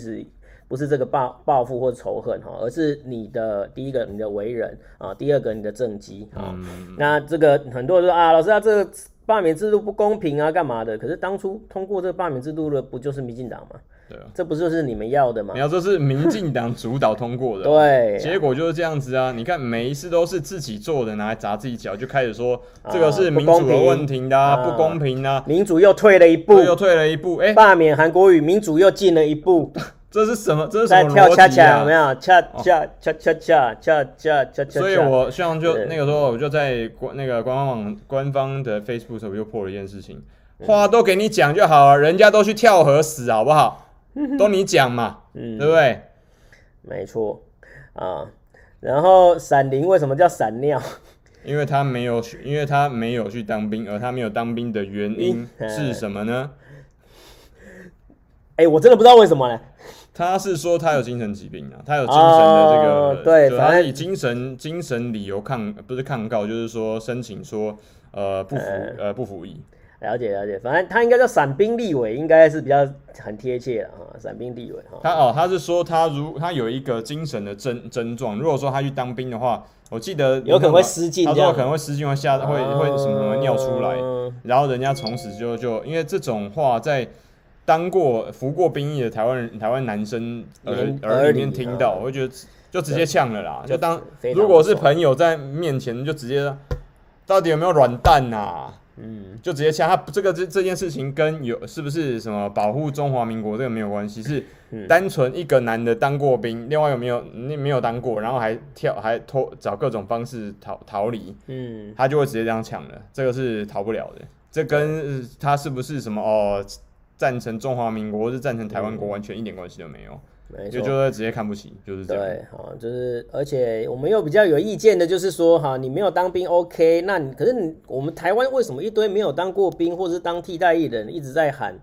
实不是这个报报复或仇恨哈，而是你的第一个你的为人啊，第二个你的政绩啊。嗯、那这个很多人说啊，老师啊，这个罢免制度不公平啊，干嘛的？可是当初通过这个罢免制度的不就是民进党吗？对啊，这不就是你们要的吗？你要说是民进党主导通过的，对，结果就是这样子啊！你看每一次都是自己做的，拿来砸自己脚，就开始说这个是民主的问题的、啊，不公平啊！民主又退了一步，又退了一步，哎，罢免韩国瑜，民主又进了一步，这是什么？这是什么逻辑啊？跳恰恰有没有？恰恰恰恰恰恰恰恰恰。所以我像就那个时候，我就在官那个官方网官方的 Facebook 上，我又破了一件事情，话都给你讲就好了，人家都去跳河死，好不好？都你讲嘛，嗯，对不对？没错啊。然后闪灵为什么叫闪尿？因为他没有，因为他没有去当兵，而他没有当兵的原因是什么呢？哎、欸，我真的不知道为什么呢。他是说他有精神疾病啊，他有精神的这个，哦、对，反正以精神精神理由抗，不是抗告，就是说申请说呃不服呃不服役。了解了解，反正他应该叫伞兵立委，应该是比较很贴切的哈。伞兵立委哈，他哦，他是说他如他有一个精神的症症状，如果说他去当兵的话，我记得有可能会失禁，他说可能会失禁，会下会会什么什么尿出来，然后人家从此就就因为这种话在当过服过兵役的台湾人台湾男生耳耳里面听到，我会觉得就直接呛了啦，就当如果是朋友在面前就直接到底有没有软蛋呐？嗯，就直接呛他这个这这件事情跟有是不是什么保护中华民国这个没有关系，是单纯一个男的当过兵，另外有没有你没有当过，然后还跳还脱找各种方式逃逃离，嗯，他就会直接这样抢了，这个是逃不了的，这跟他是不是什么哦赞成中华民国或是赞成台湾国完全一点关系都没有。就就会直接看不起，就是这样。对，好，就是而且我们又比较有意见的，就是说哈，你没有当兵，OK，那你可是你我们台湾为什么一堆没有当过兵或者是当替代役的人一直在喊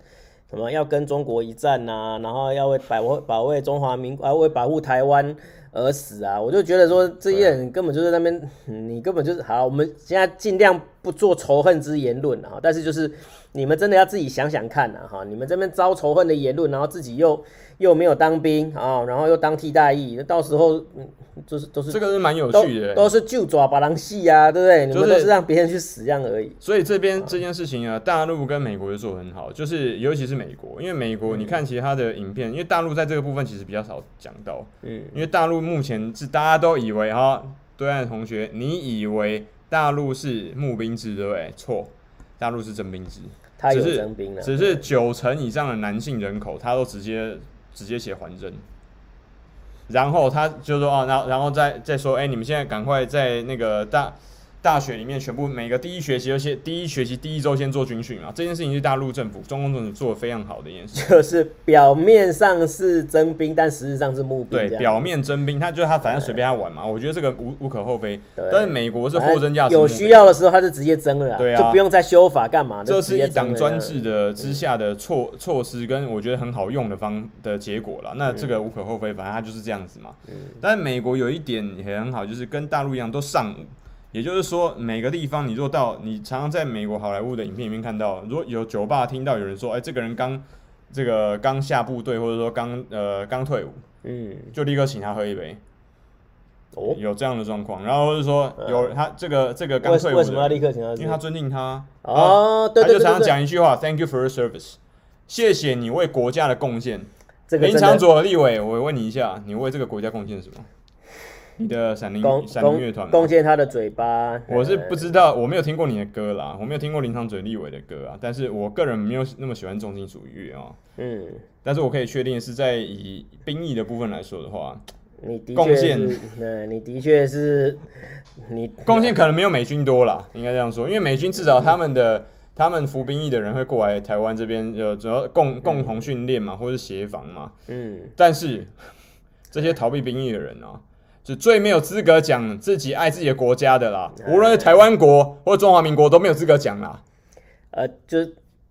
什么要跟中国一战呐、啊，然后要为保卫保卫中华民国啊，为保护台湾而死啊？我就觉得说这些人根本就是那边，你根本就是好，我们现在尽量不做仇恨之言论啊，但是就是你们真的要自己想想看呐，哈，你们这边遭仇恨的言论，然后自己又。又没有当兵啊，然后又当替代役，那到时候嗯，就是都是这个是蛮有趣的，都，都是就抓把狼戏啊，对不对？就是、你们都是让别人去死这样而已。所以这边这件事情啊，大陆跟美国就做很好，就是尤其是美国，因为美国你看其他的影片，嗯、因为大陆在这个部分其实比较少讲到，嗯，因为大陆目前是大家都以为哈，对岸同学，你以为大陆是募兵制对不对？错，大陆是征兵制，他有征兵了，只是九成以上的男性人口，他都直接。直接写还征，然后他就说啊，然后然后再再说，哎，你们现在赶快在那个大。大学里面全部每个第一学期，而且第一学期第一周先做军训啊，这件事情是大陆政府、中共政府做的非常好的一件事。就是表面上是征兵，但实质上是募兵。对，表面征兵，他就是他反正随便他玩嘛。我觉得这个无无可厚非。但是美国是货真价实，有需要的时候他就直接征了，对啊，就不用再修法干嘛。这是一党专制的之下的措措施，跟我觉得很好用的方的结果了。那这个无可厚非，反正他就是这样子嘛。但是美国有一点也很好，就是跟大陆一样都上午。也就是说，每个地方，你如果到你常常在美国好莱坞的影片里面看到，如果有酒吧听到有人说，哎、欸，这个人刚这个刚下部队，或者说刚呃刚退伍，嗯，就立刻请他喝一杯。哦，有这样的状况，然后或者说有他这个这个刚退伍，为什么要立刻请他？因为他尊敬他。哦，对对对，他就常常讲一句话，Thank you for your service，谢谢你为国家的贡献。林长佐立伟，我问你一下，你为这个国家贡献什么？你的闪灵闪灵乐团贡献他的嘴巴，我是不知道，我没有听过你的歌啦，我没有听过林昶佐立伟的歌啊，但是我个人没有那么喜欢重金属乐啊，嗯，但是我可以确定是在以兵役的部分来说的话，你的贡献，对，你的确是，你贡献可能没有美军多啦，应该这样说，因为美军至少他们的他们服兵役的人会过来台湾这边，呃，主要共共同训练嘛，或者是协防嘛，嗯，但是这些逃避兵役的人啊。是最没有资格讲自己爱自己的国家的啦，无论是台湾国或中华民国都没有资格讲啦。呃，就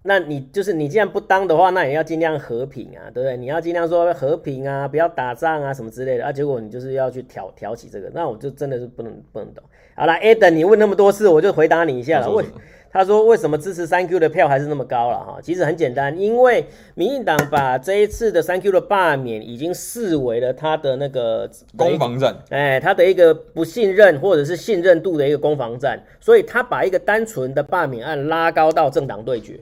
那你就是你既然不当的话，那也要尽量和平啊，对不对？你要尽量说和平啊，不要打仗啊什么之类的啊。结果你就是要去挑挑起这个，那我就真的是不能不能懂。好了，Adam，你问那么多次，我就回答你一下了。为他说为什么支持三 Q 的票还是那么高了哈？其实很简单，因为民进党把这一次的三 Q 的罢免已经视为了他的那个攻防战，哎，他的一个不信任或者是信任度的一个攻防战，所以他把一个单纯的罢免案拉高到政党对决，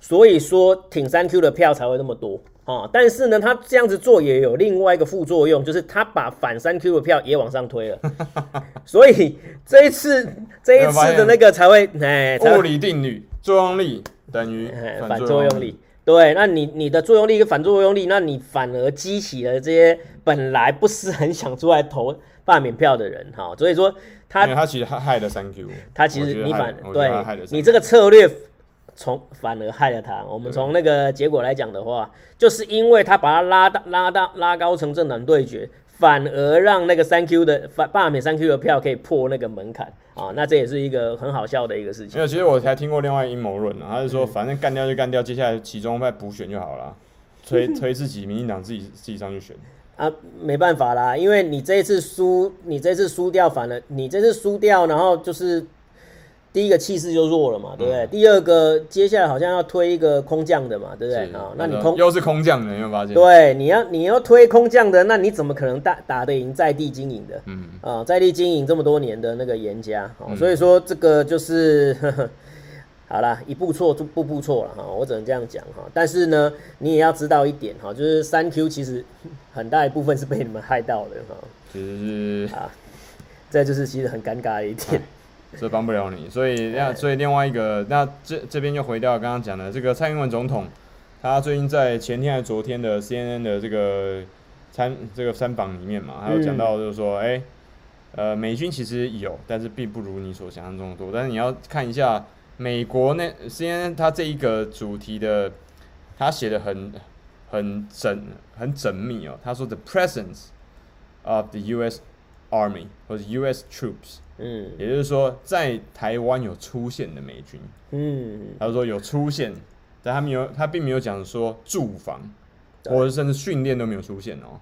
所以说挺三 Q 的票才会那么多。啊、哦，但是呢，他这样子做也有另外一个副作用，就是他把反三 Q 的票也往上推了，所以这一次这一次的那个才会哎，物理定律，作用力等于反作用力。对，那你你的作用力跟反作用力，那你反而激起了这些本来不是很想出来投罢免票的人哈、哦，所以说他他其实害害了三 Q，他其实你反对你这个策略。从反而害了他。我们从那个结果来讲的话，就是因为他把他拉到、拉到、拉高成政党对决，反而让那个三 Q 的反罢免三 Q 的票可以破那个门槛啊。那这也是一个很好笑的一个事情。没有，其实我才听过另外阴谋论啊，他是说反正干掉就干掉，接下来其中派补选就好了，推 推自己民进党自己自己上去选啊，没办法啦，因为你这一次输，你这次输掉，反而你这次输掉，然后就是。第一个气势就弱了嘛，对不对？嗯、第二个，接下来好像要推一个空降的嘛，对不对？啊，那你空又是空降的，你有没有发现？对，你要你要推空降的，那你怎么可能打打得赢在地经营的？嗯啊，在地经营这么多年的那个严家，嗯、所以说这个就是呵呵 好啦，一步错就步步错了哈，我只能这样讲哈。但是呢，你也要知道一点哈，就是三 Q 其实 很大一部分是被你们害到的哈。其实是啊，这就是其实很尴尬的一点。这帮不了你，所以那所以另外一个，那这这边就回到刚刚讲的这个蔡英文总统，他最近在前天还是昨天的 CNN 的这个参这个参访里面嘛，还有讲到就是说，哎、嗯，呃，美军其实有，但是并不如你所想象中的多。但是你要看一下美国那 CNN 他这一个主题的，他写的很很缜很缜密哦。他说 The presence of the U.S. Army 或者 U.S. troops。嗯，也就是说，在台湾有出现的美军，嗯，他说有出现，但他没有，他并没有讲说驻防，或者甚至训练都没有出现哦，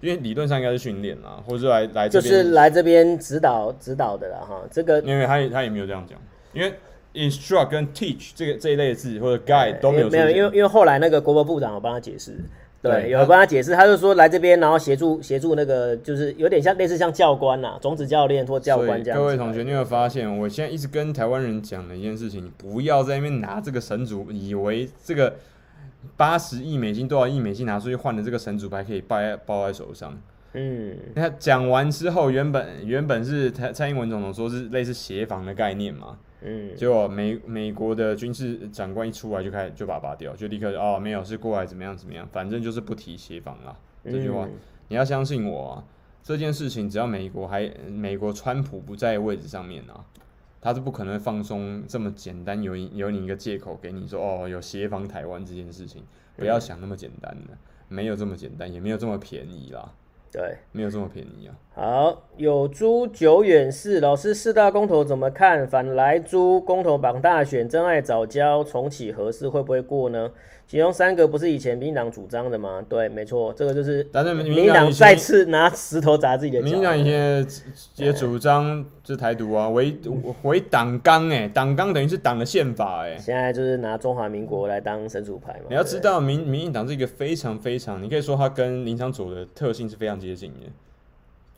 因为理论上应该是训练啊，或者来来这边就是来这边指导指导的了哈，这个因为他也他也没有这样讲，因为 instruct 跟 teach 这个这一类的字或者 guide 都没有，没有，因为因为后来那个国防部长我帮他解释。对，有人帮他解释，他就说来这边，然后协助协助那个，就是有点像类似像教官呐、啊，种子教练或教官这样。各位同学，你有发现，我现在一直跟台湾人讲的一件事情，你不要在那边拿这个神主，以为这个八十亿美金、多少亿美金拿出去换的这个神主牌可以抱在抱在手上。嗯，那讲完之后，原本原本是蔡蔡英文总统说是类似协防的概念嘛。嗯，结果美美国的军事长官一出来就开始就把他拔掉，就立刻哦没有是过来怎么样怎么样，反正就是不提协防了。这句话你要相信我啊，这件事情只要美国还美国川普不在位置上面啊，他是不可能放松这么简单，有有你一个借口给你说哦有协防台湾这件事情，不要想那么简单的，没有这么简单，也没有这么便宜啦。对，没有这么便宜啊。好，有猪久远是老师四大公投怎么看？反来猪公投榜大选，真爱早教重启合适会不会过呢？其中三个不是以前民进党主张的吗？对，没错，这个就是。但是民进党再次拿石头砸自己的脚。民进党以前也主张是台独啊，为为党纲哎，党纲等于是党的宪法哎。现在就是拿中华民国来当神主牌嘛。你要知道，民民进党是一个非常非常，你可以说它跟林昶佐的特性是非常接近的。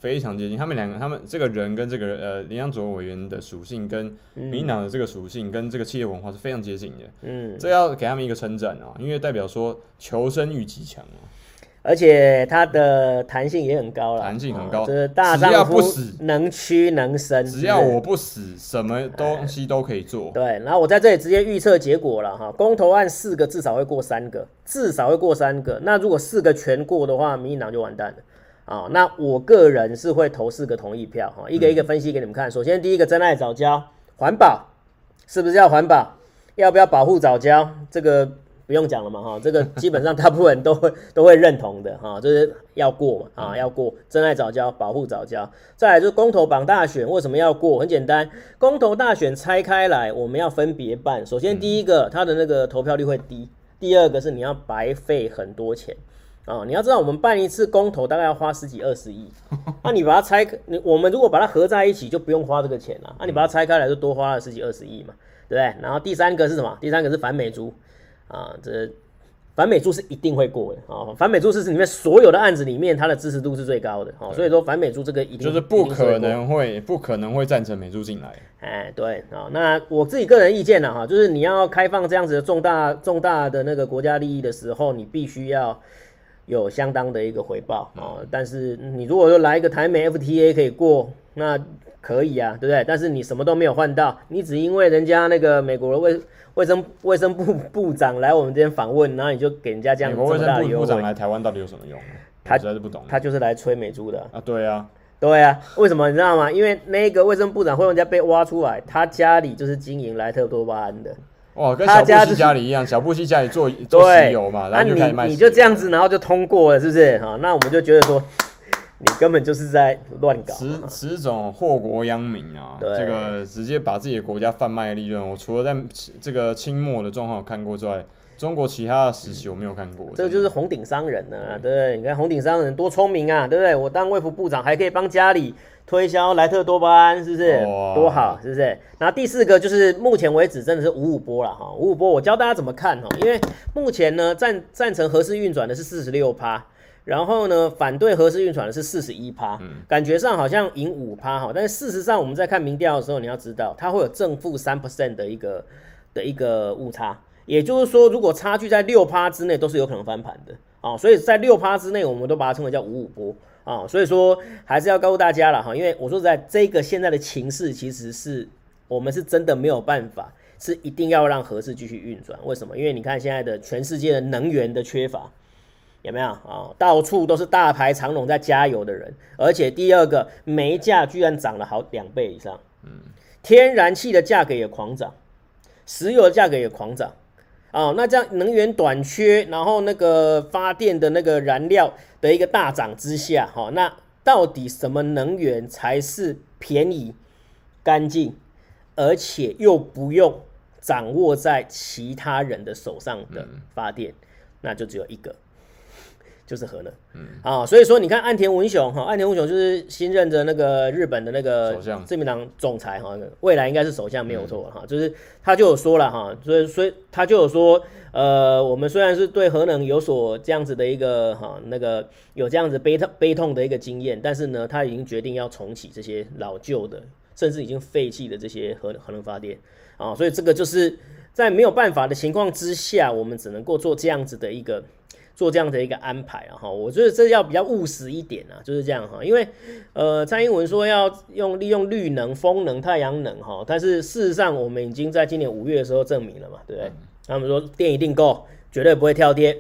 非常接近，他们两个，他们这个人跟这个呃林昶佐委员的属性，跟民进党的这个属性，跟这个企业文化是非常接近的。嗯，这要给他们一个称赞啊，因为代表说求生欲极强啊，而且它的弹性也很高了，弹性很高，哦、就是大丈夫能屈能伸，只要我不死，什么东西都可以做。对，然后我在这里直接预测结果了哈，公投案四个至少会过三个，至少会过三个。那如果四个全过的话，民进党就完蛋了。啊、哦，那我个人是会投四个同意票哈，一个一个分析给你们看。嗯、首先，第一个真爱早教，环保是不是要环保？要不要保护早教？这个不用讲了嘛哈，这个基本上大部分人都会都会认同的哈，就是要过嘛啊，要过真爱早教，保护早教。再来就是公投榜大选，为什么要过？很简单，公投大选拆开来，我们要分别办。首先，第一个，它的那个投票率会低；第二个是你要白费很多钱。啊，你要知道我们办一次公投大概要花十几二十亿，那你把它拆，你我们如果把它合在一起就不用花这个钱了，那你把它拆开来就多花了十几二十亿嘛，对不对？然后第三个是什么？第三个是反美猪啊，这。反美猪是一定会过的啊！反美猪是里面所有的案子里面，它的支持度是最高的啊，所以说反美猪这个一定就是不可能会不可能会赞成美猪进来。哎，对啊，那我自己个人意见呢哈，就是你要开放这样子的重大重大的那个国家利益的时候，你必须要有相当的一个回报哦。但是你如果说来一个台美 FTA 可以过，那可以啊，对不对？但是你什么都没有换到，你只因为人家那个美国的卫卫生卫生部 部长来我们这边访问，然后你就给人家这样子这么大的优惠。美国卫生部部长来台湾到底有什么用？他实在是不懂。他就是来吹美猪的啊，对啊，对啊。为什么你知道吗？因为那个卫生部长会人家被挖出来，他家里就是经营莱特多巴胺的。哇，跟小布希家里一样，小布希家里做做石油嘛，然后就开始卖。那你你就这样子，然后就通过了，是不是？哈，那我们就觉得说。你根本就是在乱搞，此此种祸国殃民啊！这个直接把自己的国家贩卖的利润，我除了在这个清末的状况有看过之外，中国其他的时期我没有看过。这个就是红顶商人呢、啊，对不对？你看红顶商人多聪明啊，对不对？我当卫福部长还可以帮家里推销莱特多巴胺，是不是？哇多好，是不是？然后第四个就是目前为止真的是五五波了哈，五五波我教大家怎么看哈，因为目前呢赞赞成核四运转的是四十六趴。然后呢，反对核四运转的是四十一趴，感觉上好像赢五趴哈，但是事实上我们在看民调的时候，你要知道它会有正负三 percent 的一个的一个误差，也就是说，如果差距在六趴之内，都是有可能翻盘的啊，所以在六趴之内，我们都把它称为叫五五波啊，所以说还是要告诉大家了哈，因为我说实在，这个现在的情势其实是我们是真的没有办法，是一定要让核市继续运转，为什么？因为你看现在的全世界的能源的缺乏。有没有啊？到处都是大排长龙在加油的人，而且第二个煤价居然涨了好两倍以上，嗯，天然气的价格也狂涨，石油的价格也狂涨，啊，那这样能源短缺，然后那个发电的那个燃料的一个大涨之下，哈，那到底什么能源才是便宜、干净，而且又不用掌握在其他人的手上的发电，那就只有一个。就是核能，嗯。啊，所以说你看岸田文雄哈，岸田文雄就是新任的那个日本的那个自民党总裁哈，未来应该是首相没有错哈，嗯、就是他就有说了哈，所以所以他就有说，呃，我们虽然是对核能有所这样子的一个哈那个有这样子悲痛悲痛的一个经验，但是呢，他已经决定要重启这些老旧的，甚至已经废弃的这些核核能发电。啊，所以这个就是在没有办法的情况之下，我们只能够做这样子的一个。做这样的一个安排啊，哈，我觉得这要比较务实一点啊，就是这样哈，因为呃，蔡英文说要用利用绿能、风能、太阳能哈，但是事实上我们已经在今年五月的时候证明了嘛，对不对？他们说电一定够，绝对不会跳跌，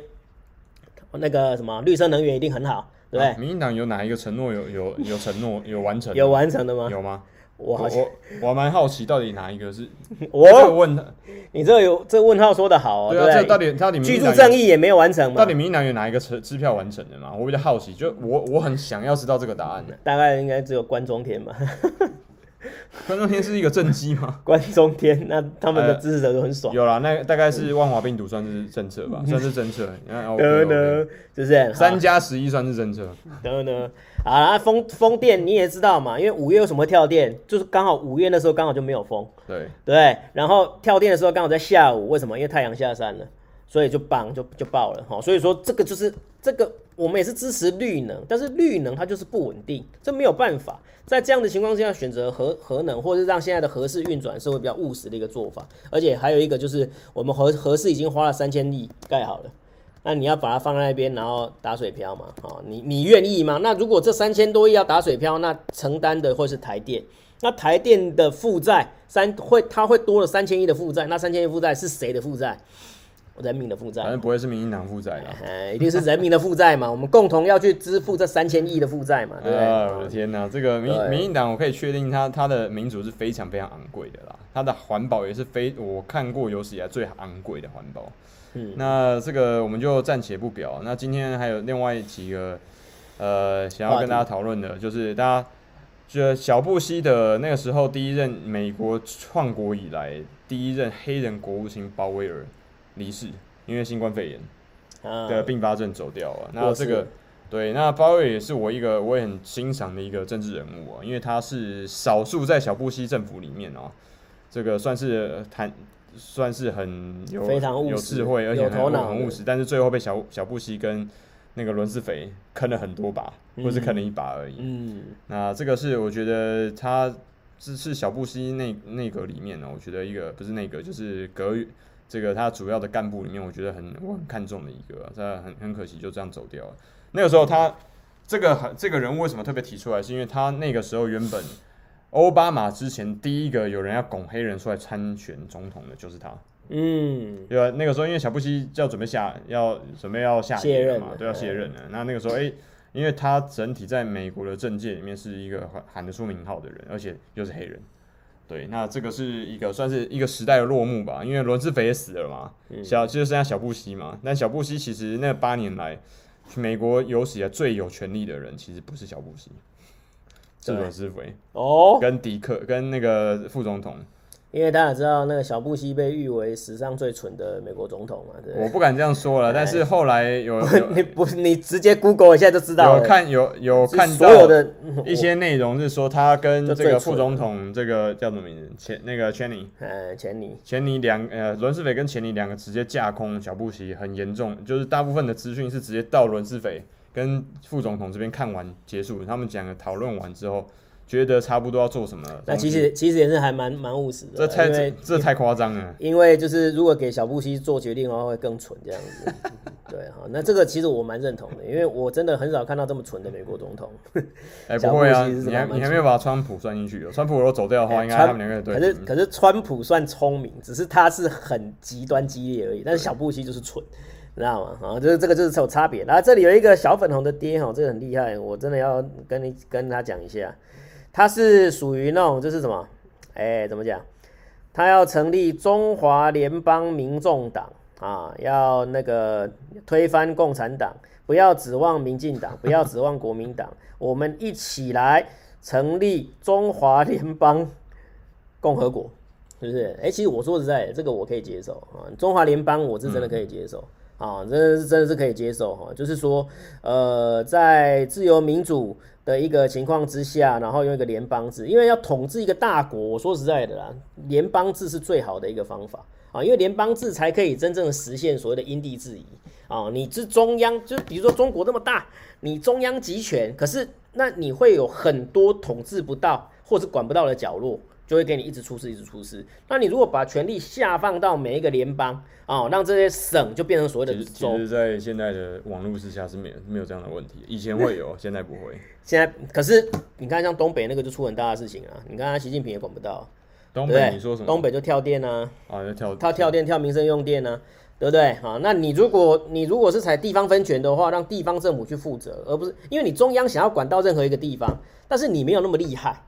那个什么绿色能源一定很好，对不对？民进党有哪一个承诺有有有承诺有完成？有完成的吗？有吗？我好我我蛮好奇，到底哪一个是？我问他，你这有这问号说的好哦。对啊，这到底到底居住正义也没有完成嘛？到底民进党有哪一个车支票完成的嘛？我比较好奇，就我我很想要知道这个答案的。大概应该只有关中天吧。关中天是一个政绩吗？关中天，那他们的支持者都很爽。有啦，那大概是万华病毒算是政策吧，算是政策。得呢，是不是？三加十一算是政策。得得。啊，风风电你也知道嘛，因为五月为什么会跳电？就是刚好五月那时候刚好就没有风，对对。然后跳电的时候刚好在下午，为什么？因为太阳下山了，所以就棒就就爆了哈。所以说这个就是这个，我们也是支持绿能，但是绿能它就是不稳定，这没有办法。在这样的情况下选择核核能，或者让现在的核四运转，是会比较务实的一个做法。而且还有一个就是，我们核核四已经花了三千亿盖好了。那你要把它放在那边，然后打水漂嘛？哦，你你愿意吗？那如果这三千多亿要打水漂，那承担的会是台电。那台电的负债三会，它会多了三千亿的负债。那三千亿负债是谁的负债？人民的负债。反正不会是民进党负债的，哎，一定是人民的负债嘛。我们共同要去支付这三千亿的负债嘛，对不对？啊，我的天哪，这个民民进党，我可以确定它它的民主是非常非常昂贵的啦，它的环保也是非我看过有史以来最昂贵的环保。嗯，那这个我们就暂且不表。那今天还有另外几个，呃，想要跟大家讨论的，就是大家觉得小布希的那个时候第一任美国创国以来第一任黑人国务卿鲍威尔离世，因为新冠肺炎。的并发症走掉啊。那这个对，那鲍威尔也是我一个我也很欣赏的一个政治人物啊，因为他是少数在小布希政府里面哦，这个算是谈算是很有非常有智慧，而且很有头脑很务实，但是最后被小小布希跟那个伦斯肥坑了很多把，或是坑了一把而已。嗯，那这个是我觉得他这是小布希内内阁里面呢，我觉得一个不是内阁就是阁这个他主要的干部里面，我觉得很我很看重的一个，这很很可惜就这样走掉了。那个时候他这个这个人物为什么特别提出来？是因为他那个时候原本奥巴马之前第一个有人要拱黑人出来参选总统的就是他。嗯，对吧？那个时候因为小布希就要准备下要准备要下卸任嘛，都要卸任了。那那个时候哎、欸，因为他整体在美国的政界里面是一个喊喊得出名号的人，而且又是黑人。对，那这个是一个算是一个时代的落幕吧。因为伦斯斐也死了嘛，小就剩下小布希嘛。但小布希其实那八年来。美国有史以来最有权力的人，其实不是小布希，是伦斯斐哦，跟迪克跟那个副总统。因为大家知道那个小布希被誉为史上最蠢的美国总统嘛，对，我不敢这样说了，但是后来有，有你不你直接 Google 一下就知道了。有看有有看到所有的一些内容是说他跟这个副总统这个叫什么名字？钱那个钱尼，呃钱尼钱尼两呃伦斯斐跟钱尼两个直接架空小布希，很严重，就是大部分的资讯是直接到伦斯斐跟副总统这边看完结束，他们讲的讨论完之后。觉得差不多要做什么？那其实其实也是还蛮蛮务实的。这太这，这太夸张了。因为就是如果给小布希做决定的话，会更蠢这样子。对哈，那这个其实我蛮认同的，因为我真的很少看到这么蠢的美国总统。哎、欸，不会啊，你还你还没有把川普算进去？哦川普如果走掉的话，欸、应该他们两个人对。可是可是川普算聪明，只是他是很极端激烈而已。但是小布希就是蠢，知道吗？啊，就是这个就是有差别。然后这里有一个小粉红的爹哈，这个很厉害，我真的要跟你跟他讲一下。他是属于那种，就是什么？哎、怎么讲？他要成立中华联邦民众党啊，要那个推翻共产党，不要指望民进党，不要指望国民党，我们一起来成立中华联邦共和国，是不是？哎、其实我说实在的，这个我可以接受啊，中华联邦我是真的可以接受。啊，真的是真的是可以接受哈，就是说，呃，在自由民主的一个情况之下，然后用一个联邦制，因为要统治一个大国，我说实在的啦，联邦制是最好的一个方法啊，因为联邦制才可以真正实现所谓的因地制宜啊。你是中央，就比如说中国这么大，你中央集权，可是那你会有很多统治不到或者管不到的角落。就会给你一直出事，一直出事。那你如果把权力下放到每一个联邦啊、哦，让这些省就变成所谓的州。其实，在现在的网络之下是没有没有这样的问题。以前会有，现在不会。现在可是你看，像东北那个就出很大的事情啊。你看，习近平也管不到。东北你说什么？东北就跳电啊。啊，就跳。他跳电跳民生用电啊，对不对？啊，那你如果你如果是采地方分权的话，让地方政府去负责，而不是因为你中央想要管到任何一个地方，但是你没有那么厉害。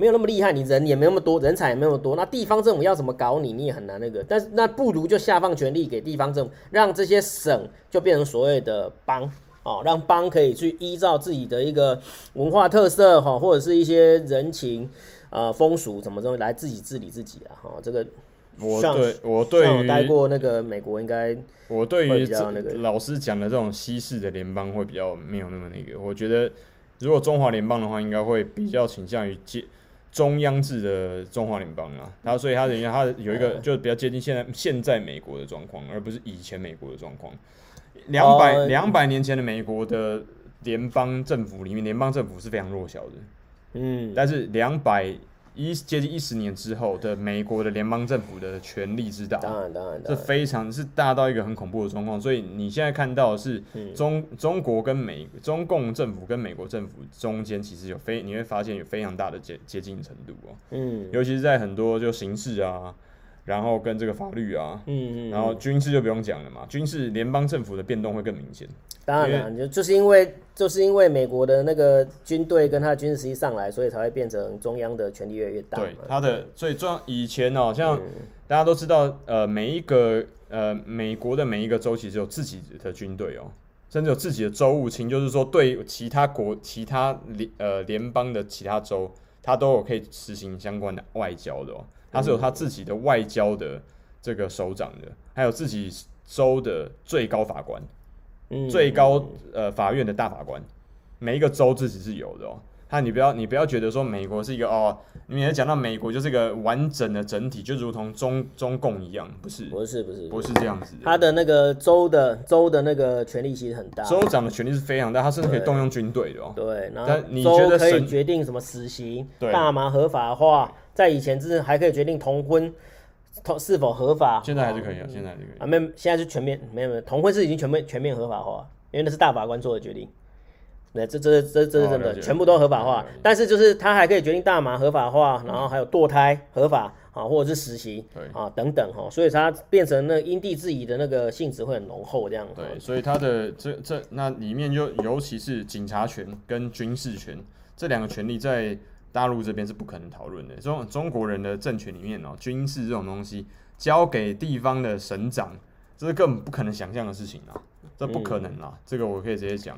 没有那么厉害，你人也没那么多，人才也没那么多，那地方政府要怎么搞你，你也很难那个。但是那不如就下放权力给地方政府，让这些省就变成所谓的邦哦，让邦可以去依照自己的一个文化特色哈，或者是一些人情啊、呃、风俗什么东西来自己治理自己啊哈。这个我对我对于待过那个美国应该我对于那个老师讲的这种西式的联邦会比较没有那么那个。我觉得如果中华联邦的话，应该会比较倾向于接。中央制的中华联邦啊，然后所以它等于它有一个就比较接近现在现在美国的状况，而不是以前美国的状况。两百两百年前的美国的联邦政府里面，联邦政府是非常弱小的。嗯，但是两百。一接近一十年之后的美国的联邦政府的权力之大，当然当然，这非常是大到一个很恐怖的状况。所以你现在看到的是中中国跟美中共政府跟美国政府中间其实有非你会发现有非常大的接接近程度哦。嗯，尤其是在很多就形式啊。然后跟这个法律啊，嗯嗯，然后军事就不用讲了嘛，军事联邦政府的变动会更明显。当然了，就就是因为就是因为美国的那个军队跟他的军事实力上来，所以才会变成中央的权力越来越大。对，他的最重要以前哦，像大家都知道，呃，每一个呃美国的每一个州其实有自己的军队哦，甚至有自己的州务卿，就是说对其他国其他联呃联邦的其他州，他都有可以实行相关的外交的哦。他是有他自己的外交的这个首长的，还有自己州的最高法官，最高呃法院的大法官，每一个州自己是有的哦。他你不要你不要觉得说美国是一个哦，你也讲到美国就是一个完整的整体，就如同中中共一样，不是不是不是不是这样子。他的那个州的州的那个权力其实很大，州长的权力是非常大，他甚至可以动用军队的哦。对，然后州可以决定什么死刑、大麻合法化，在以前是还可以决定同婚同是否合法，现在还是可以啊，现在还是可以啊，没现在是全面没有没有同婚是已经全面全面合法化，因为那是大法官做的决定。那，这这这这是真的，全部都合法化。但是就是他还可以决定大麻合法化，然后还有堕胎合法啊，或者是实习啊等等哈，所以它变成那因地制宜的那个性质会很浓厚这样。对，所以它的这这那里面就尤其是警察权跟军事权这两个权利在大陆这边是不可能讨论的。中中国人的政权里面哦，军事这种东西交给地方的省长，这是根本不可能想象的事情啊，这不可能啊，这个我可以直接讲。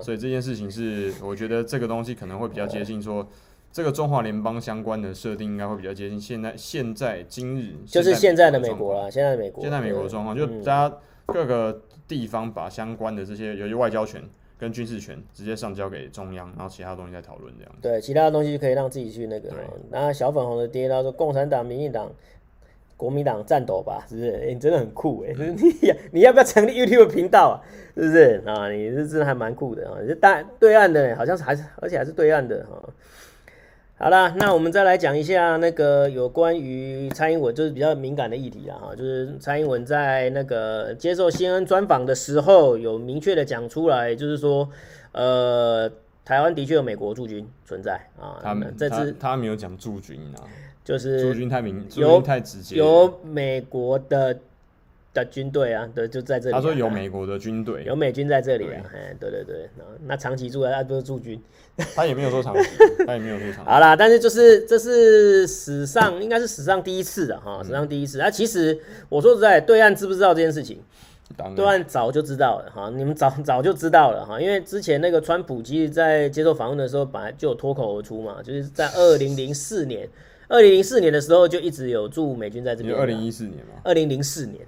所以这件事情是，我觉得这个东西可能会比较接近说，这个中华联邦相关的设定应该会比较接近现在现在今日就是现在的美国啦，现在的美国，现在美国的状况，就大家各个地方把相关的这些，尤其外交权跟军事权直接上交给中央，然后其他东西再讨论这样。对，其他的东西就可以让自己去那个。那小粉红的爹他说，共产党、民进党。国民党战斗吧，是不是？欸、你真的很酷哎！嗯、你你要不要成立 YouTube 频道啊？是不是啊？你是真的还蛮酷的啊！你是大对岸的，好像是还是而且还是对岸的哈。好了，那我们再来讲一下那个有关于蔡英文，就是比较敏感的议题啊哈，就是蔡英文在那个接受 CNN 专访的时候，有明确的讲出来，就是说，呃，台湾的确有美国驻军存在啊。他们这次他，他没有讲驻军啊。就是驻军太明，驻军太直接。有美国的的军队啊，对，就在这里。他说有美国的军队，有美军在这里啊，哎，对对对，那长期住在，他不是驻军。他也没有说长期，他也没有说长期。好啦，但是就是这是史上应该是史上第一次的哈，史上第一次。那其实我说实在，对岸知不知道这件事情？对岸早就知道了哈，你们早早就知道了哈，因为之前那个川普其实在接受访问的时候，本来就有脱口而出嘛，就是在二零零四年。二零零四年的时候就一直有驻美军在这边。二零一四年嘛。二零零四年，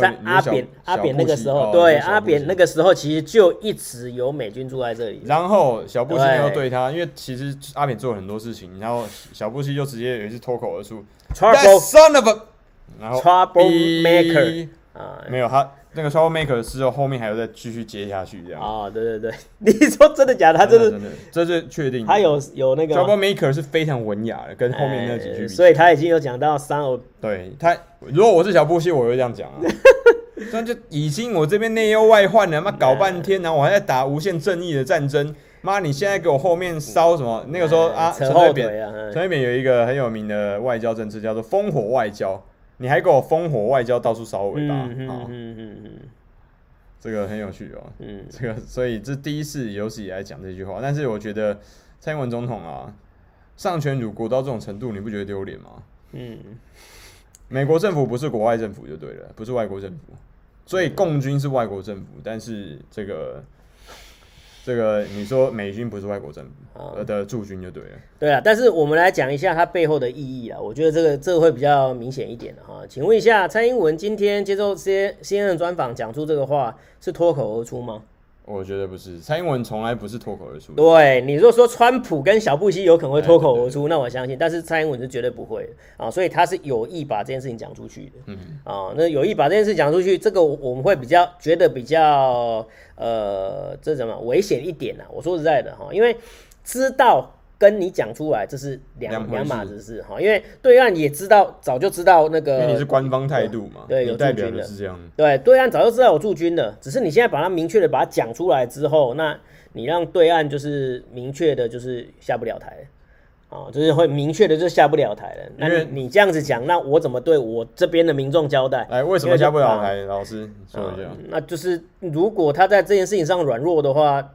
在阿扁阿扁那个时候，对阿扁那个时候其实就一直有美军住在这里。然后小布希又对他，因为其实阿扁做了很多事情，然后小布希就直接有一次脱口而出，Trouble son of a，然后 Trouble maker 啊，没有他。那个 Troublemaker 之后，后面还要再继续接下去这样。啊，对对对，你说真的假的？他真的，真的，这是确定。他有有那个 Troublemaker 是非常文雅的，跟后面那几句比。所以他已经有讲到 Son of。对他，如果我是小布希，我会这样讲啊。那就已经我这边内忧外患了，妈搞半天，然后我还在打无限正义的战争。妈，你现在给我后面烧什么？那个时候啊，陈水扁，陈水扁有一个很有名的外交政策，叫做烽火外交。你还给我烽火外交，到处烧尾巴，嗯嗯嗯嗯，这个很有趣哦。嗯，这个所以这第一次有史以来讲这句话，但是我觉得蔡英文总统啊，丧权辱国到这种程度，你不觉得丢脸吗？嗯，美国政府不是国外政府就对了，不是外国政府，所以共军是外国政府，但是这个。这个你说美军不是外国政府的驻军就对了。对啊，但是我们来讲一下它背后的意义啊，我觉得这个这个会比较明显一点的哈。请问一下，蔡英文今天接受 C CNN 专访讲出这个话是脱口而出吗？我觉得不是，蔡英文从来不是脱口而出。对，你如果说川普跟小布希有可能会脱口而出，那我相信，但是蔡英文是绝对不会啊，所以他是有意把这件事情讲出去的。嗯啊，那有意把这件事讲出去，这个我们会比较觉得比较呃，这怎么危险一点呢？我说实在的哈，因为知道。跟你讲出来，这是两两码子事哈，因为对岸也知道，早就知道那个，因为你是官方态度嘛，对，有驻军的，是这样，对，对岸早就知道有驻军的，只是你现在把它明确的把它讲出来之后，那你让对岸就是明确的，就是下不了台，啊，就是会明确的就下不了台了。那你这样子讲，那我怎么对我这边的民众交代？哎，为什么下不了台？老师说一下，那就是如果他在这件事情上软弱的话，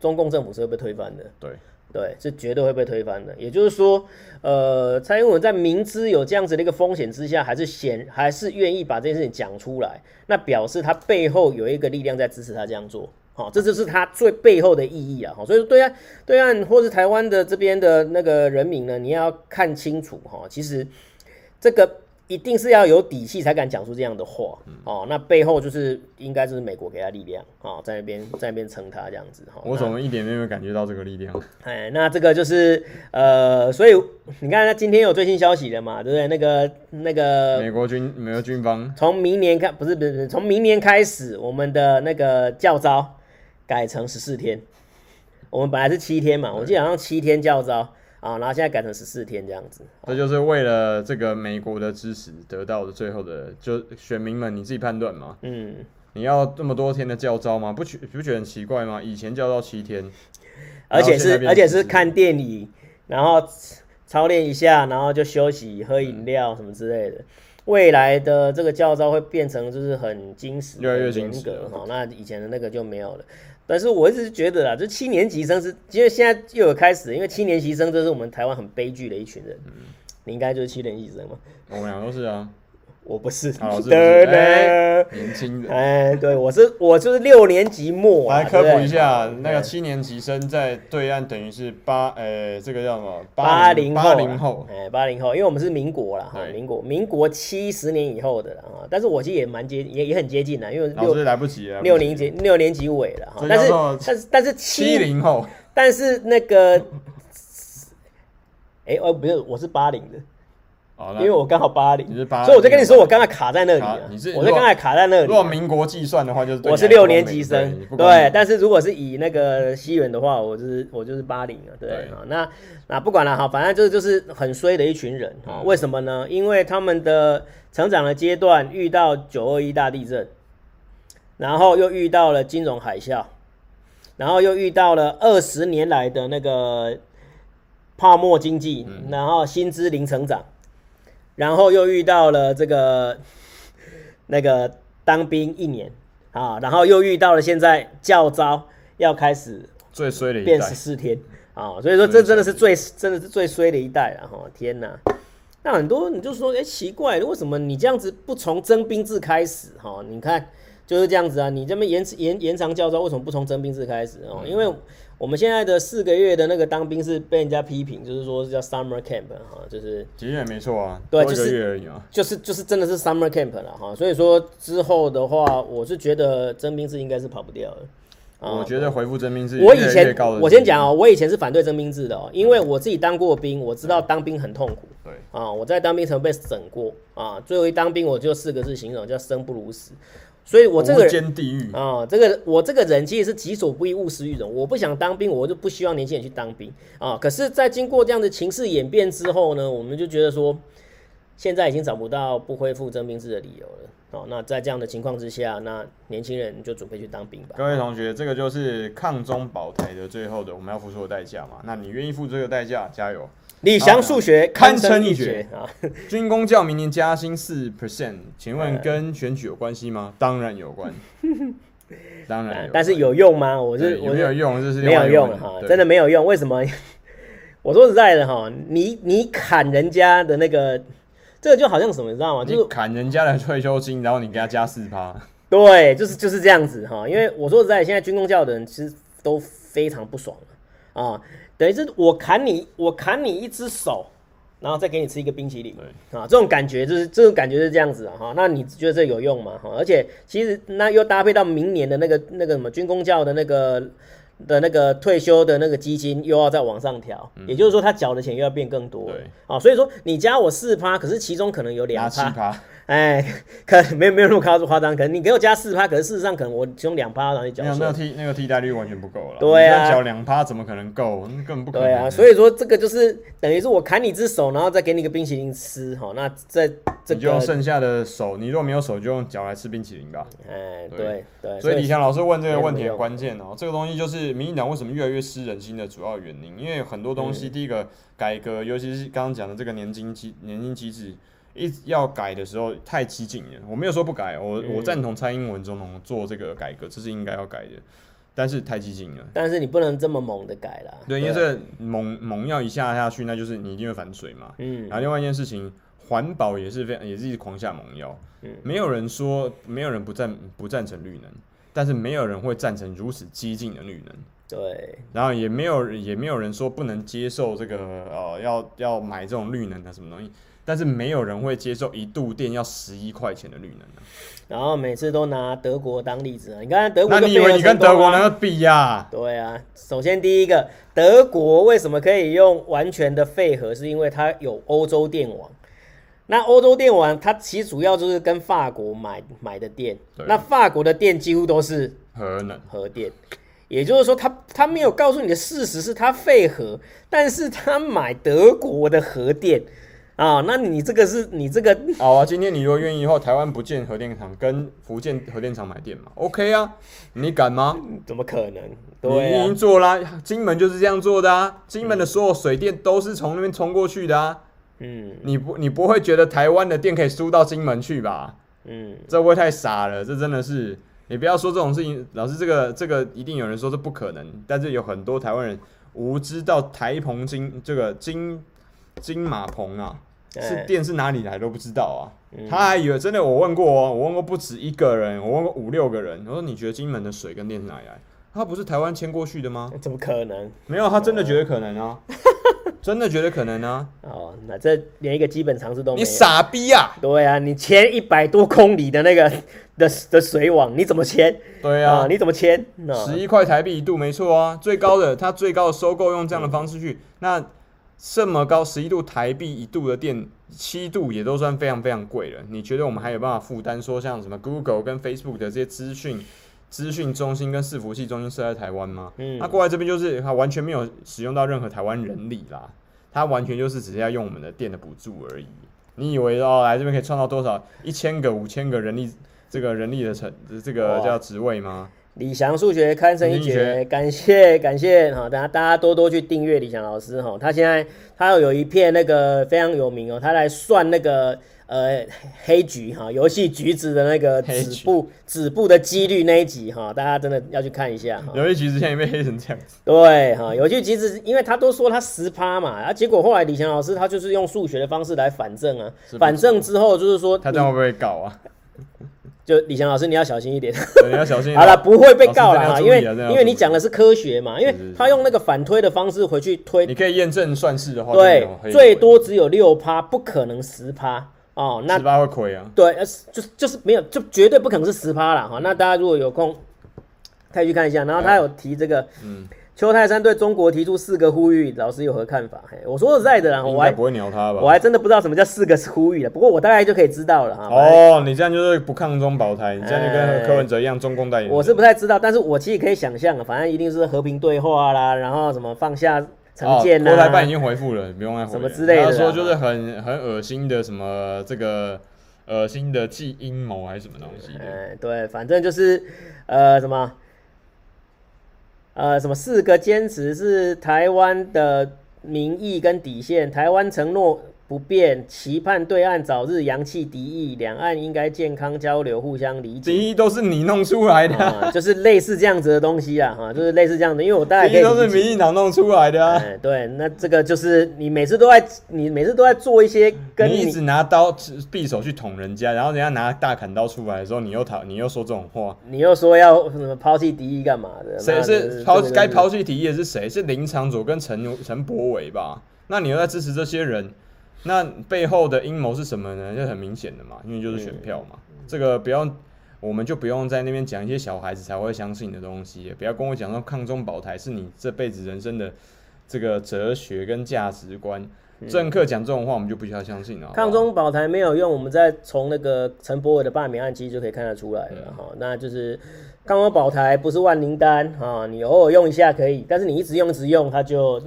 中共政府是会被推翻的。对。对，是绝对会被推翻的。也就是说，呃，蔡英文在明知有这样子的一个风险之下，还是显还是愿意把这件事情讲出来，那表示他背后有一个力量在支持他这样做。好，这就是他最背后的意义啊。好，所以说对岸对岸或是台湾的这边的那个人民呢，你要看清楚哈。其实这个一定是要有底气才敢讲出这样的话、嗯、哦。那背后就是应该就是美国给他力量啊、哦，在那边在那边撑他这样子哈。我怎么一点没有感觉到这个力量？哎，那这个就是呃，所以你看他今天有最新消息了嘛，对不对？那个那个美国军美国军方从明年开不是不是从明年开始，我们的那个教招改成十四天。我们本来是七天嘛，我记得好像七天教召。啊，然后现在改成十四天这样子，这就是为了这个美国的支持得到的最后的，就选民们你自己判断嘛。嗯，你要这么多天的教招吗？不觉不觉得很奇怪吗？以前教招七天，而且是而且是看电影，然后操练一下，然后就休息喝饮料什么之类的。嗯、未来的这个教招会变成就是很精实、越来越严格哈。那以前的那个就没有了。但是我一直觉得啊，就七年级生是，因为现在又有开始，因为七年级生这是我们台湾很悲剧的一群人。嗯，你应该就是七年级生嘛？我们俩都是啊。我不是，好是不是？欸、年轻人，哎，对，我是我就是六年级末、啊，来科普一下，那个七年级生在对岸等于是八，呃，这个叫什么？八零八零后，哎，八零后，因为我们是民国了哈，民国民国七十年以后的了啊，但是我其实也蛮接，也也很接近了，因为六来不及了，六年级六年级尾了哈，但是但是但是七零后，但是那个，哎，哦，不是，我是八零的。因为我刚好八零，所以我就跟你说，我刚才卡在那里，我就刚才卡在那里。如果民国计算的话，就是我是六年级生，对。但是如果是以那个西元的话，我就是我就是八零了，对啊。那那不管了哈，反正就是就是很衰的一群人啊。为什么呢？因为他们的成长的阶段遇到九二一大地震，然后又遇到了金融海啸，然后又遇到了二十年来的那个泡沫经济，然后薪资零成长。然后又遇到了这个 那个当兵一年啊，然后又遇到了现在教招要开始最衰的一代变十四天啊，所以说这真的是最真的是最衰的一代了哈！天哪，那很多你就说哎奇怪，为什么你这样子不从征兵制开始哈？你看就是这样子啊，你这么延延延长教招，为什么不从征兵制开始哦？因为我们现在的四个月的那个当兵是被人家批评，就是说是叫 summer camp 哈，就是其实也没错啊，对，就是就是就是真的是 summer camp 了哈，所以说之后的话，我是觉得征兵制应该是跑不掉的。我觉得回复征兵制，我以前我先讲哦，我以前是反对征兵制的哦，因为我自己当过兵，我知道当兵很痛苦。对啊，我在当兵曾被审过啊，最后一当兵我就四个字形容，叫生不如死。所以，我这个人地狱啊，这个我这个人其实是己所不欲，勿施于人。我不想当兵，我就不希望年轻人去当兵啊。可是，在经过这样的情势演变之后呢，我们就觉得说，现在已经找不到不恢复征兵制的理由了。哦，那在这样的情况之下，那年轻人就准备去当兵吧。各位同学，这个就是抗中保台的最后的我们要付出的代价嘛。那你愿意付这个代价？加油！李翔数学堪称一绝啊！军工教明年加薪四 percent，请问跟选举有关系吗？当然有关，当然有。但是有用吗？我是我没有用，这是没有用哈，真的没有用。为什么？我说实在的哈，你你砍人家的那个，这个就好像什么，你知道吗？就是砍人家的退休金，然后你给他加四趴。对，就是就是这样子哈。因为我说实在，现在军工教的人其实都非常不爽啊。等于是我砍你，我砍你一只手，然后再给你吃一个冰淇淋，对。啊，这种感觉就是这种感觉是这样子啊，哈，那你觉得这有用吗？哈，而且其实那又搭配到明年的那个那个什么军工教的那个的那个退休的那个基金又要再往上调，嗯、也就是说他缴的钱又要变更多，对，啊，所以说你加我四趴，可是其中可能有两趴。哎，可没有没有那么夸夸张，可能你给我加四趴，可是事实上可能我只用两趴让你缴。那个替那个替代率完全不够了。对啊，缴两趴怎么可能够？根本不可能。对啊，所以说这个就是等于是我砍你只手，然后再给你个冰淇淋吃，哈，那在这个你就用剩下的手，你如果没有手，就用脚来吃冰淇淋吧。哎，对对。所以李强老师问这个问题的关键哦，这个东西就是民进党为什么越来越失人心的主要原因，因为很多东西，第一个改革，尤其是刚刚讲的这个年金机年金机制。一要改的时候太激进了，我没有说不改，我、嗯、我赞同蔡英文总统做这个改革，这是应该要改的，但是太激进了。但是你不能这么猛的改了。对，因为这猛猛要一下下去，那就是你一定会反水嘛。嗯。然后另外一件事情，环保也是非常也是一直狂下猛药。嗯。没有人说没有人不赞不赞成绿能，但是没有人会赞成如此激进的绿能。对。然后也没有也没有人说不能接受这个呃要要买这种绿能的什么东西。但是没有人会接受一度电要十一块钱的绿能、啊、然后每次都拿德国当例子啊，你看德国，那你以为你跟德国能够比呀、啊？对啊，首先第一个，德国为什么可以用完全的废核？是因为它有欧洲电网。那欧洲电网它其实主要就是跟法国买买的电，那法国的电几乎都是核能核电。也就是说他，他他没有告诉你的事实是他废核，但是他买德国的核电啊，那你这个是你这个好啊。今天你如果愿意的话，台湾不建核电厂，跟福建核电厂买电嘛？OK 啊，你敢吗？怎么可能？对啊、你已经做啦、啊，金门就是这样做的啊，金门的所有水电都是从那边冲过去的啊。嗯，你不你不会觉得台湾的电可以输到金门去吧？嗯，这会太傻了？这真的是。你不要说这种事情，老师，这个这个一定有人说这不可能，但是有很多台湾人无知到台澎金这个金金马澎啊，是电是哪里来都不知道啊，他还以为真的，我问过哦，我问过不止一个人，我问过五六个人，我说你觉得金门的水跟电是哪里来？他不是台湾迁过去的吗？怎么可能？没有，他真的觉得可能啊。真的觉得可能啊？哦，那这连一个基本常识都没有。你傻逼啊！对啊，你前一百多公里的那个的的水网，你怎么签？对啊，啊你怎么签？十一块台币一度，没错啊，最高的，它最高的收购用这样的方式去，嗯、那这么高十一度台币一度的电，七度也都算非常非常贵了。你觉得我们还有办法负担说像什么 Google 跟 Facebook 的这些资讯？资讯中心跟伺服器中心设在台湾吗？嗯，那过来这边就是它完全没有使用到任何台湾人力啦，它完全就是只是要用我们的电的补助而已。你以为哦，来这边可以创造多少一千个、五千个人力这个人力的成这个叫职位吗？李翔数学堪称一绝，感谢感谢哈，大家大家多多去订阅李翔老师哈，他现在他有一片那个非常有名哦，他来算那个。呃，黑橘哈，游戏橘子的那个止步止步的几率那一集哈，大家真的要去看一下。游戏橘子现在被黑成这样子。对哈，游戏橘子，因为他都说他十趴嘛，啊，结果后来李翔老师他就是用数学的方式来反证啊，反证之后就是说他这样会不会搞啊？就李强老师你要小心一点，你要小心。好了，不会被告了哈，因为因为你讲的是科学嘛，因为他用那个反推的方式回去推，你可以验证算式的话，对，最多只有六趴，不可能十趴。哦，那十趴会亏啊？对，就是就是没有，就绝对不可能是十趴了哈。那大家如果有空，可以去看一下。然后他有提这个，嗯，邱泰山对中国提出四个呼吁，老师有何看法？嘿，我说实在的啦，我还不会鸟他吧？我还真的不知道什么叫四个呼吁了。不过我大概就可以知道了哈。哦，你这样就是不抗中保台，你这样就跟柯文哲一样，中共代言。我是不太知道，但是我其实可以想象啊，反正一定是和平对话啦，然后什么放下。成建呐，国台办已经回复了，不用再回。什么之类的？他说就是很很恶心的什么这个恶心的既阴谋还是什么东西？嗯，对，反正就是呃什么呃什么四个坚持是台湾的民意跟底线，台湾承诺。不变，期盼对岸早日扬弃敌意，两岸应该健康交流，互相理解。敌意都是你弄出来的、就是类似这样子的东西啊，哈，就是类似这样的。因为我大概 可以。都是民进党弄出来的啊、哎。对，那这个就是你每次都在，你每次都在做一些跟你，你一直拿刀匕首去捅人家，然后人家拿大砍刀出来的时候，你又讨，你又说这种话，你又说要什么抛弃敌意干嘛的？谁是抛该抛弃敌意的是谁？是林长佐跟陈陈柏伟吧？那你又在支持这些人？那背后的阴谋是什么呢？就很明显的嘛，因为就是选票嘛。嗯、这个不要，我们就不用在那边讲一些小孩子才会相信的东西。不要跟我讲说抗中保台是你这辈子人生的这个哲学跟价值观。嗯、政客讲这种话，我们就不需要相信了。抗中保台没有用，我们在从那个陈柏伟的罢免案其实就可以看得出来了哈。嗯、那就是抗中保台不是万灵丹啊，你偶尔用一下可以，但是你一直用一直用，它就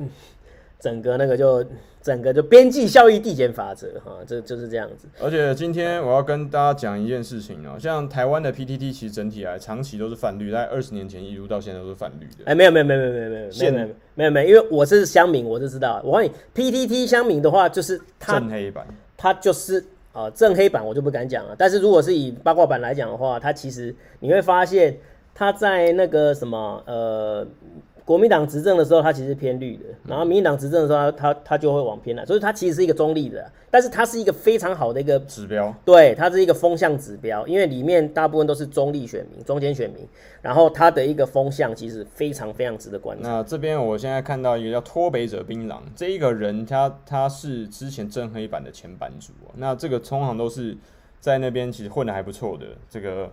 整个那个就。整个就边际效益递减法则哈，这就是这样子。而且今天我要跟大家讲一件事情哦，像台湾的 PTT 其实整体来长期都是泛绿，在二十年前一路到现在都是泛绿的。哎，没有没有没有没有没有没有没有没有没有，因为我是乡民，我是知道。我告诉你，PTT 乡民的话就是正黑板，它就是啊正黑板，我就不敢讲了。但是如果是以八卦版来讲的话，它其实你会发现它在那个什么呃。国民党执政的时候，它其实偏绿的，然后民进党执政的时候，它它它就会往偏蓝，所以它其实是一个中立的，但是它是一个非常好的一个指标，对，它是一个风向指标，因为里面大部分都是中立选民、中间选民，然后它的一个风向其实非常非常值得观察。那这边我现在看到一个叫脱北者槟榔这一个人他，他他是之前正黑板的前版主，那这个通常都是在那边其实混的还不错的这个。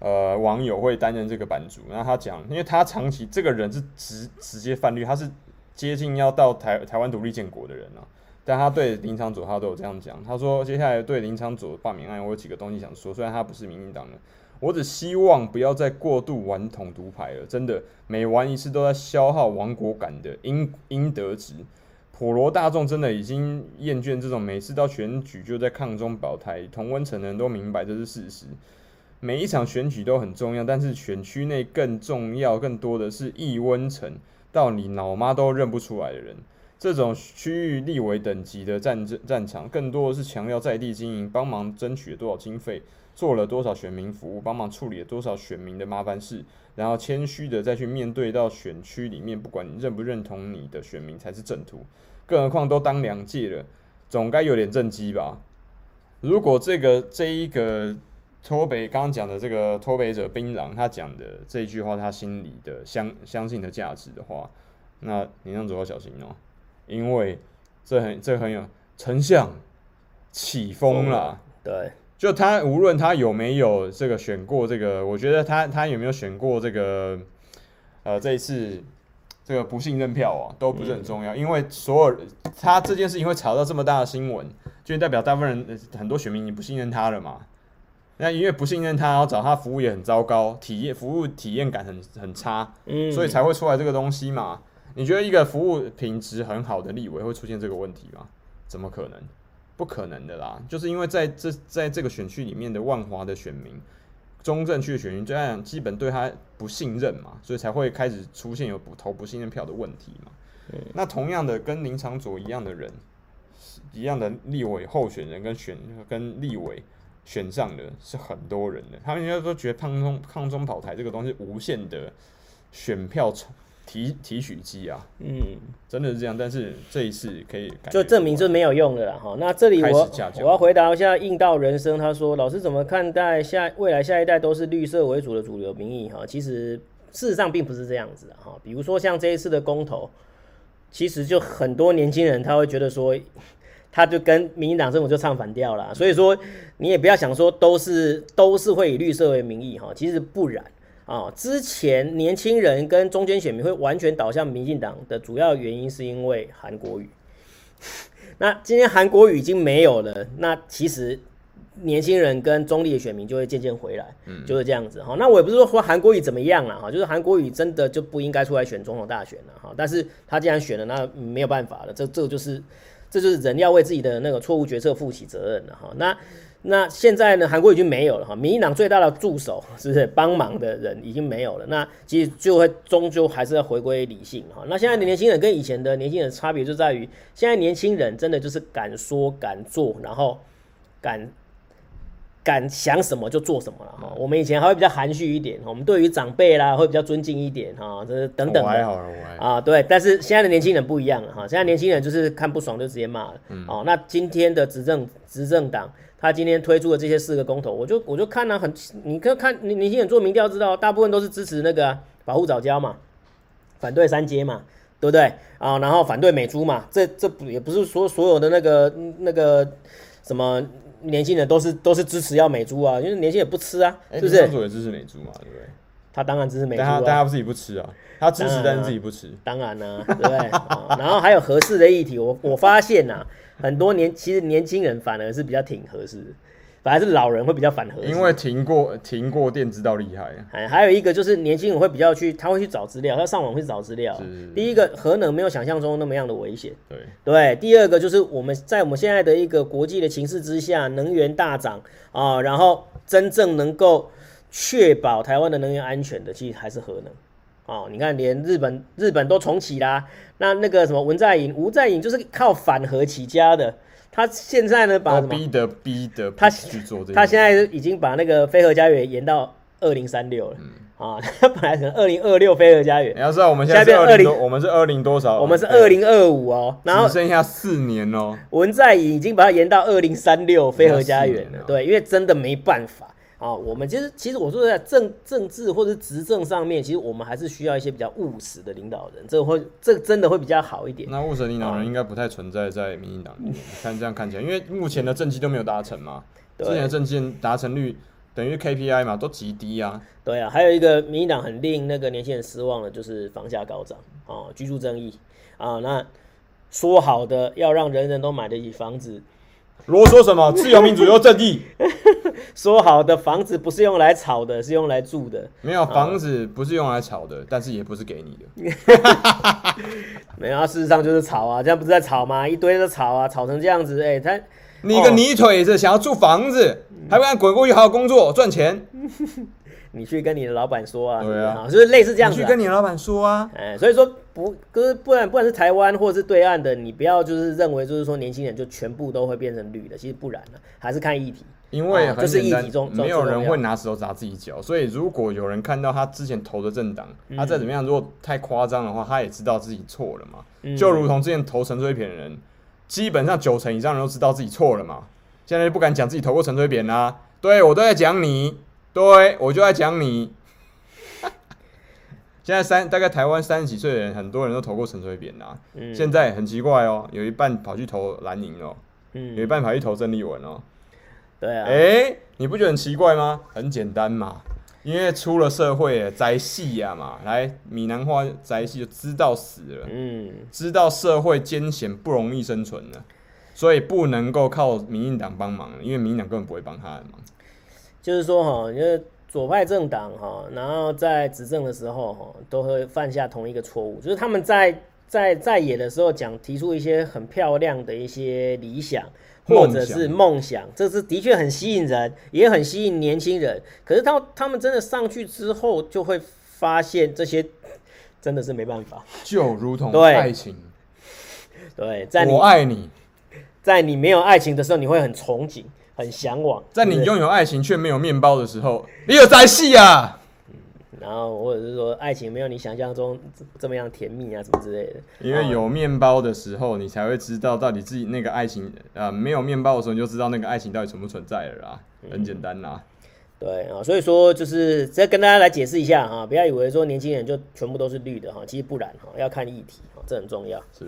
呃，网友会担任这个版主，然后他讲，因为他长期这个人是直直接犯绿，他是接近要到台台湾独立建国的人啊，但他对林昶佐他都有这样讲，他说接下来对林昶佐罢免案，我有几个东西想说，虽然他不是民进党的，我只希望不要再过度玩统独牌了，真的每玩一次都在消耗亡国感的应应得值，普罗大众真的已经厌倦这种每次到选举就在抗中保台，同温层的人都明白这是事实。每一场选举都很重要，但是选区内更重要、更多的是易温层到你老妈都认不出来的人。这种区域立委等级的战争战场，更多的是强调在地经营，帮忙争取了多少经费，做了多少选民服务，帮忙处理了多少选民的麻烦事，然后谦虚的再去面对到选区里面，不管你认不认同你的选民才是正途。更何况都当两届了，总该有点政绩吧？如果这个这一个。脱北刚刚讲的这个脱北者槟榔，他讲的这一句话，他心里的相相信的价值的话，那你要要小心哦，因为这很这很有丞相起风了。对，就他无论他有没有这个选过这个，我觉得他他有没有选过这个，呃，这一次这个不信任票啊，都不是很重要，嗯、因为所有他这件事情会炒到这么大的新闻，就代表大部分人很多选民你不信任他了嘛。那因为不信任他，然后找他服务也很糟糕，体验服务体验感很很差，嗯，所以才会出来这个东西嘛。你觉得一个服务品质很好的立委会出现这个问题吗？怎么可能？不可能的啦！就是因为在这在这个选区里面的万华的选民，中正区的选民，这样基本对他不信任嘛，所以才会开始出现有不投不信任票的问题嘛。嗯，那同样的，跟林长佐一样的人，一样的立委候选人跟选跟立委。选上的是很多人的，他们应该都觉得抗中抗中保台这个东西无限的选票提提取机啊，嗯，真的是这样。但是这一次可以就证明是没有用的了哈。那这里我我要回答一下应道人生，他说老师怎么看待下未来下一代都是绿色为主的主流民意哈？其实事实上并不是这样子哈。比如说像这一次的公投，其实就很多年轻人他会觉得说。他就跟民进党政府就唱反调了，所以说你也不要想说都是都是会以绿色为名义哈，其实不然啊。之前年轻人跟中间选民会完全倒向民进党的主要原因是因为韩国瑜。那今天韩国瑜已经没有了，那其实年轻人跟中立的选民就会渐渐回来，嗯，就是这样子哈。那我也不是说说韩国瑜怎么样了哈，就是韩国瑜真的就不应该出来选总统大选了哈，但是他既然选了，那没有办法了，这这就是。这就是人要为自己的那个错误决策负起责任了哈。那那现在呢，韩国已经没有了哈。民进党最大的助手是不是帮忙的人已经没有了？那其实就会终究还是要回归理性哈。那现在的年轻人跟以前的年轻人差别就在于，现在年轻人真的就是敢说敢做，然后敢。敢想什么就做什么了哈，我们以前还会比较含蓄一点，我们对于长辈啦会比较尊敬一点哈，这是等等的啊，对。但是现在的年轻人不一样了哈，现在年轻人就是看不爽就直接骂了。哦，那今天的执政执政党，他今天推出的这些四个公投，我就我就看了很，你可以看年轻人做民调知道，大部分都是支持那个保护早教嘛，反对三阶嘛，对不对啊？然后反对美猪嘛，这这不也不是说所有的那个那个什么。年轻人都是都是支持要美猪啊，因为年轻人不吃啊，是不是？林昶佐也支持美猪嘛，对不对？他当然支持美猪啊，但他自己不吃啊，他支持但是自己不吃，当然呢、啊，对不对？然后还有合适的议题，我我发现呐、啊，很多年其实年轻人反而是比较挺合适的。反而是老人会比较反核，因为停过停过电知道厉害。哎，还有一个就是年轻人会比较去，他会去找资料，他上网会找资料。第一个核能没有想象中那么样的危险。对对。第二个就是我们在我们现在的一个国际的情势之下，能源大涨啊，然后真正能够确保台湾的能源安全的，其实还是核能。哦，你看连日本日本都重启啦，那那个什么文在寅吴在寅就是靠反核起家的。他现在呢，把逼得逼得他去做这，他现在已经把那个飞鹤家园延到二零三六了。嗯，啊，他本来可能二零二六飞鹤家园，你要知道我们现在是二零，我们是二零多少？我们是二零二五哦，然后只剩下四年哦。文在寅已经把它延到二零三六飞鹤家园了，对，因为真的没办法啊。我们其实其实我说在政政治或者执政上面，其实我们还是需要一些比较务实的领导人，这会这真的会比较好一点。那务实领导人应该不太存在在民进党里面，看这样看起来，因为目前的政绩都没有达成嘛，之前的政绩达成率。等于 KPI 嘛，都极低啊。对啊，还有一个民进党很令那个年轻人失望的，就是房价高涨啊，居住正义啊。那说好的要让人人都买得起房子，啰嗦什么？自由民主又正义。说好的房子不是用来炒的，是用来住的。没有，房子不是用来炒的，但是也不是给你的。没有啊，事实上就是炒啊，这样不是在炒吗？一堆的炒啊，炒成这样子，哎、欸，他。你个泥腿子，想要住房子，还不赶滚过去好好工作赚钱？你去跟你的老板说啊，对啊，就是类似这样子。你去跟你的老板说啊，哎，所以说不，就是不然，不管是台湾或者是对岸的，你不要就是认为就是说年轻人就全部都会变成绿的，其实不然的，还是看议题。因为就是议题中没有人会拿石头砸自己脚，所以如果有人看到他之前投的政党，他再怎么样，如果太夸张的话，他也知道自己错了嘛。就如同之前投陈水扁的人。基本上九成以上人都知道自己错了嘛，现在就不敢讲自己投过陈水扁啦。对，我都在讲你，对，我就在讲你。现在三大概台湾三十几岁的人，很多人都投过陈水扁啦。嗯。现在很奇怪哦，有一半跑去投蓝营哦，嗯，有一半跑去投郑丽文哦。对啊。哎，你不觉得很奇怪吗？很简单嘛。因为出了社会，宅系呀嘛，来闽南话宅系就知道死了，嗯，知道社会艰险不容易生存了，所以不能够靠民进党帮忙，因为民进党根本不会帮他的忙。就是说哈，因为左派政党哈，然后在执政的时候哈，都会犯下同一个错误，就是他们在在在野的时候讲提出一些很漂亮的一些理想。或者是梦想，这是的确很吸引人，也很吸引年轻人。可是他他们真的上去之后，就会发现这些真的是没办法。就如同爱情，对，在你我爱你，在你没有爱情的时候，你会很憧憬、很向往；在你拥有爱情却没有面包的时候，你有在戏啊。然后或者是说，爱情没有你想象中这么样甜蜜啊，什么之类的。因为有面包的时候，你才会知道到底自己那个爱情啊、呃，没有面包的时候，你就知道那个爱情到底存不存在了啦。很简单啦。嗯、对啊，所以说就是再跟大家来解释一下哈，不要以为说年轻人就全部都是绿的哈，其实不然哈，要看议题哈，这很重要。是。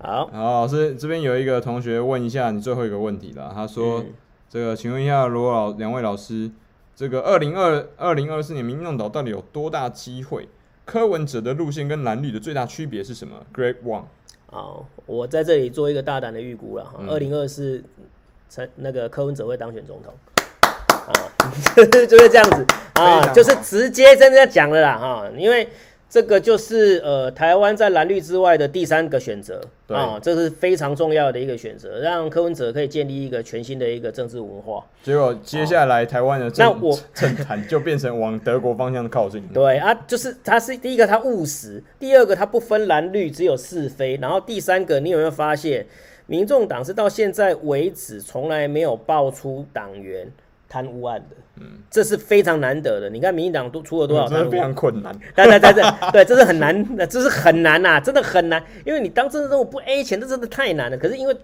好，好，老师这边有一个同学问一下你最后一个问题了，他说：“嗯、这个，请问一下罗老两位老师。”这个二零二二零二四年民众党到底有多大机会？柯文哲的路线跟蓝绿的最大区别是什么？Great One，好，我在这里做一个大胆的预估了哈，二零二四，陈那个柯文哲会当选总统，啊，就是这样子啊，就是直接真的讲了啦哈，因为。这个就是呃，台湾在蓝绿之外的第三个选择啊，这是非常重要的一个选择，让柯文哲可以建立一个全新的一个政治文化。结果接下来台湾的政政坛就变成往德国方向靠近。对啊，就是他是第一个他务实，第二个他不分蓝绿，只有是非，然后第三个你有没有发现，民众党是到现在为止从来没有爆出党员贪污案的。嗯，这是非常难得的。你看，民进党都出了多少？非常困难。对对对对，对，这是很难，这是很难呐、啊，真的很难。因为你当政治任务不 A 钱，这真的太难了。可是因为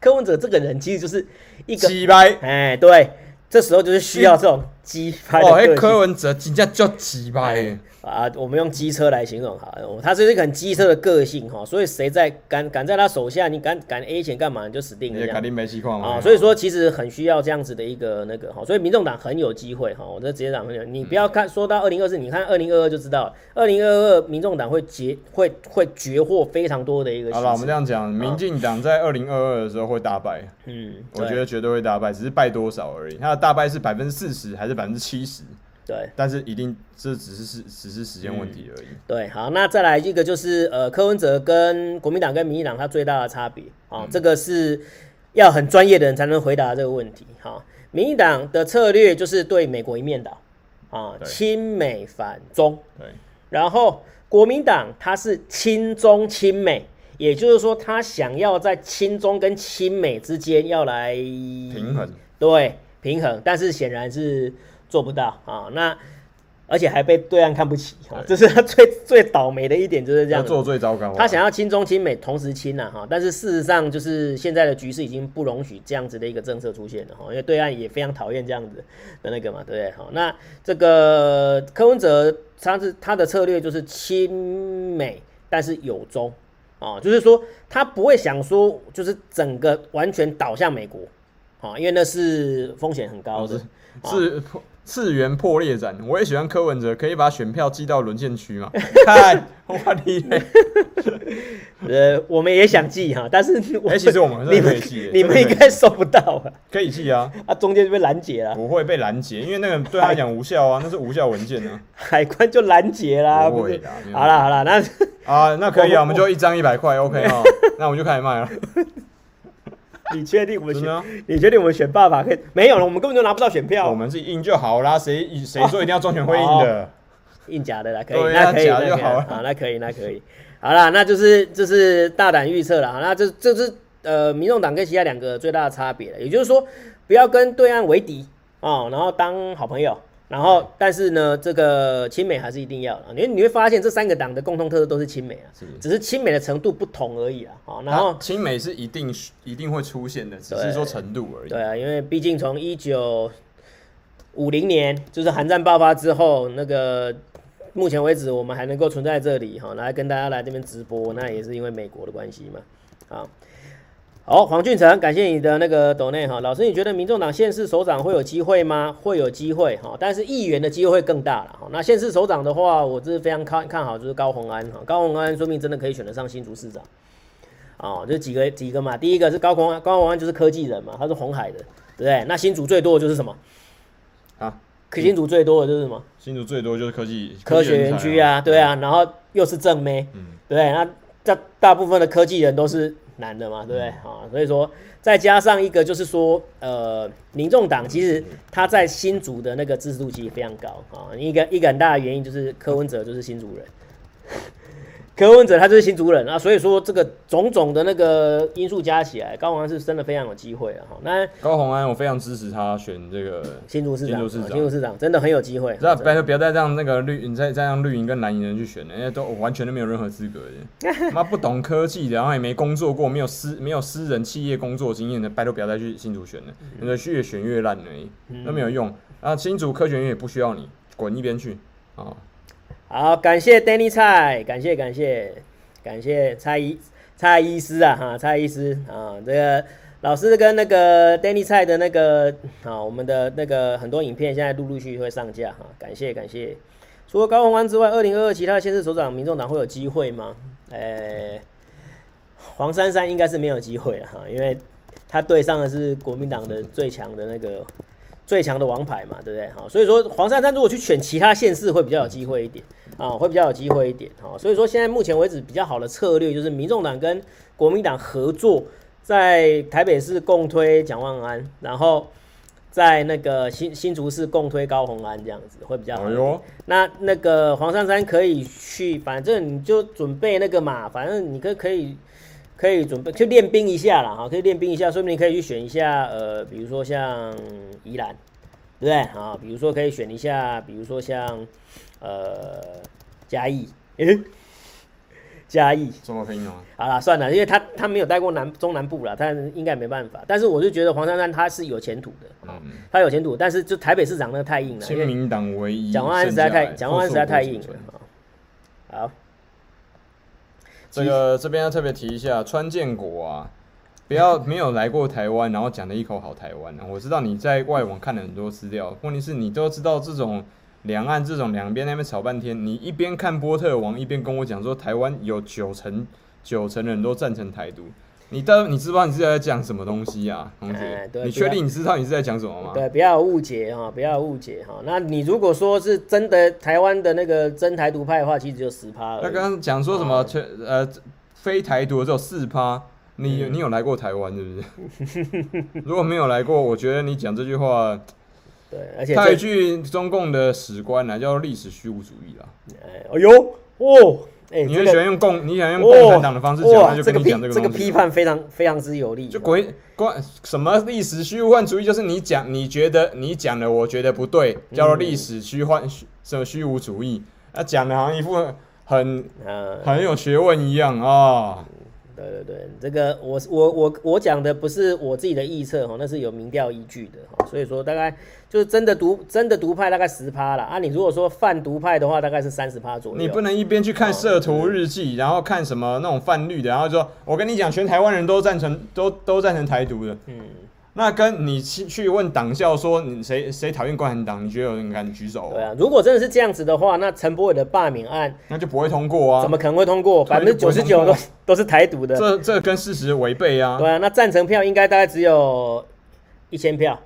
柯文哲这个人，其实就是一个鸡掰。哎，对，这时候就是需要这种鸡掰。哦，哎，柯文哲真正叫鸡掰。啊，我们用机车来形容哈，他是一个很机车的个性哈，所以谁在敢敢在他手下，你敢敢 A 钱干嘛，你就死定了。肯定没情况啊，所以说其实很需要这样子的一个那个哈，所以民众党很有机会哈，我这直接讲很有，你不要看说到二零二四，你看二零二二就知道，二零二二民众党会截会会绝获非常多的一个。好了，我们这样讲，民进党在二零二二的时候会大败，嗯，我觉得绝对会大败，只是败多少而已，他的大败是百分之四十还是百分之七十？对，但是一定这只是是只是时间问题而已。嗯。对，好，那再来一个就是呃，柯文哲跟国民党跟民进党他最大的差别啊，嗯、这个是要很专业的人才能回答这个问题。哈，民进党的策略就是对美国一面倒啊，亲美反中。对，然后国民党他是亲中亲美，也就是说他想要在亲中跟亲美之间要来平衡，对，平衡，但是显然是。做不到啊，那而且还被对岸看不起啊，这是他最最倒霉的一点，就是这样做最糟糕。他想要亲中亲美同时亲呐哈，但是事实上就是现在的局势已经不容许这样子的一个政策出现了哈，因为对岸也非常讨厌这样子的那个嘛，对不对？好，那这个柯文哲他是他的策略就是亲美，但是有中啊，就是说他不会想说就是整个完全倒向美国啊，因为那是风险很高的，是。次元破裂展，我也喜欢柯文哲，可以把选票寄到沦陷区吗？看，我你嘞，呃，我们也想寄哈，但是哎，其实我们是可以寄，你们应该收不到啊。可以寄啊，啊，中间就被拦截了。不会被拦截，因为那个对他讲无效啊，那是无效文件啊。海关就拦截啦。不会的。好了好了，那啊，那可以啊，我们就一张一百块，OK 哈，那我们就开始卖了。你确定我们选？你确定我们选爸爸可以？没有了，我们根本就拿不到选票。我们是印就好啦，谁谁说一定要中选会印的？印假的啦，可以，那可以，那就好了。好，那可以，那可以。好啦，那就是这是大胆预测了。那这这是呃，民众党跟其他两个最大的差别了。也就是说，不要跟对岸为敌啊，然后当好朋友。然后，但是呢，这个亲美还是一定要的。你你会发现，这三个党的共同特色都是亲美啊，是只是亲美的程度不同而已啊。好，然后亲美是一定一定会出现的，只是说程度而已。对啊，因为毕竟从一九五零年就是韩战爆发之后，那个目前为止我们还能够存在这里哈，来跟大家来这边直播，那也是因为美国的关系嘛。啊。好，黄俊成，感谢你的那个抖内哈。老师，你觉得民众党县市首长会有机会吗？会有机会哈，但是议员的机会会更大了哈。那县市首长的话，我这是非常看看好，就是高虹安哈。高虹安说明真的可以选得上新竹市长。哦，就几个几个嘛，第一个是高虹安，高虹安就是科技人嘛，他是红海的，对不对？那新竹最多的就是什么？啊，新竹最多的就是什么？新竹最多就是科技科学园区啊，对啊，然后又是正妹，嗯，对，那大大部分的科技人都是。男的嘛，对不对？啊，所以说再加上一个，就是说，呃，民众党其实他在新竹的那个支持度其实非常高啊，一个一个很大的原因就是柯文哲就是新竹人。柯文哲他就是新竹人啊，所以说这个种种的那个因素加起来，高虹安是真的非常有机会啊。那高虹安，我非常支持他选这个新竹市长，新竹市长真的很有机会。那不要不要再让那个绿，你再再让绿营跟蓝营人去选了，因为都完全都没有任何资格的。妈不懂科技的，然后也没工作过，没有私没有私人企业工作经验的，拜托不要再去新竹选了，你的越选越烂而已，都没有用。啊，新竹科学院也不需要你，滚一边去啊！好，感谢 Danny 蔡，感谢感谢感谢蔡医蔡医师啊哈，蔡医师啊，这个老师跟那个 Danny 蔡的那个啊，我们的那个很多影片现在陆陆续续会上架哈，感谢感谢。除了高虹安之外，二零二二其他县市首长，民众党会有机会吗？诶、黄珊珊应该是没有机会了哈，因为他对上的是国民党的最强的那个。最强的王牌嘛，对不对？好，所以说黄珊珊如果去选其他县市会比较有机会一点啊，会比较有机会一点。好，所以说现在目前为止比较好的策略就是民众党跟国民党合作，在台北市共推蒋万安，然后在那个新新竹市共推高虹安，这样子会比较好。哎，那那个黄珊珊可以去，反正你就准备那个嘛，反正你可可以。可以准备去练兵一下了哈，可以练兵一下，说不定可以去选一下，呃，比如说像宜兰，对不对啊？比如说可以选一下，比如说像呃嘉义，诶，嘉义？好了，算了，因为他他没有待过南中南部了，他应该没办法。但是我就觉得黄珊珊他是有前途的，嗯，他有前途，但是就台北市长那个太硬了，亲民党唯一，蒋万安实在太蒋万安实在太硬了，好。这个这边要特别提一下，川建国啊，不要 没有来过台湾，然后讲的一口好台湾啊。我知道你在外网看了很多资料，问题是你都知道这种两岸这种两边那边吵半天，你一边看波特王，一边跟我讲说台湾有九成九成人都赞成台独。你到你知道你是在讲什么东西啊，同学？哎、你确定你知道你是在讲什么吗？对，不要误解哈，不要误解哈。那你如果说是真的台湾的那个真台独派的话，其实只有十趴。他刚刚讲说什么全、嗯、呃非台独只有四趴，你你有来过台湾是不是？如果没有来过，我觉得你讲这句话，对，而且他一句中共的史观了，叫历史虚无主义了。哎，哎呦哦。欸，你就喜欢用共，你想用共产党的方式讲，他就跟你讲这个这个批判非常非常之有力。就鬼关什么历史虚幻主义，就是你讲你觉得你讲的，我觉得不对，叫做历史虚幻什么虚无主义，啊，讲的好像一副很很有学问一样啊。对对对，这个我我我我讲的不是我自己的臆测哈，那是有民调依据的哈，所以说大概就是真的独真的独派大概十趴了啊，你如果说泛独派的话，大概是三十趴左右。你不能一边去看社图日记，然后看什么那种泛绿的，然后说我跟你讲，全台湾人都赞成都都赞成台独的，嗯。那跟你去去问党校说你谁谁讨厌共产党？你觉得有人敢举手？对啊，如果真的是这样子的话，那陈柏伟的罢免案那就不会通过啊！怎么可能会通过？百分之九十九都 都是台独的，这这跟事实违背啊！对啊，那赞成票应该大概只有一千票，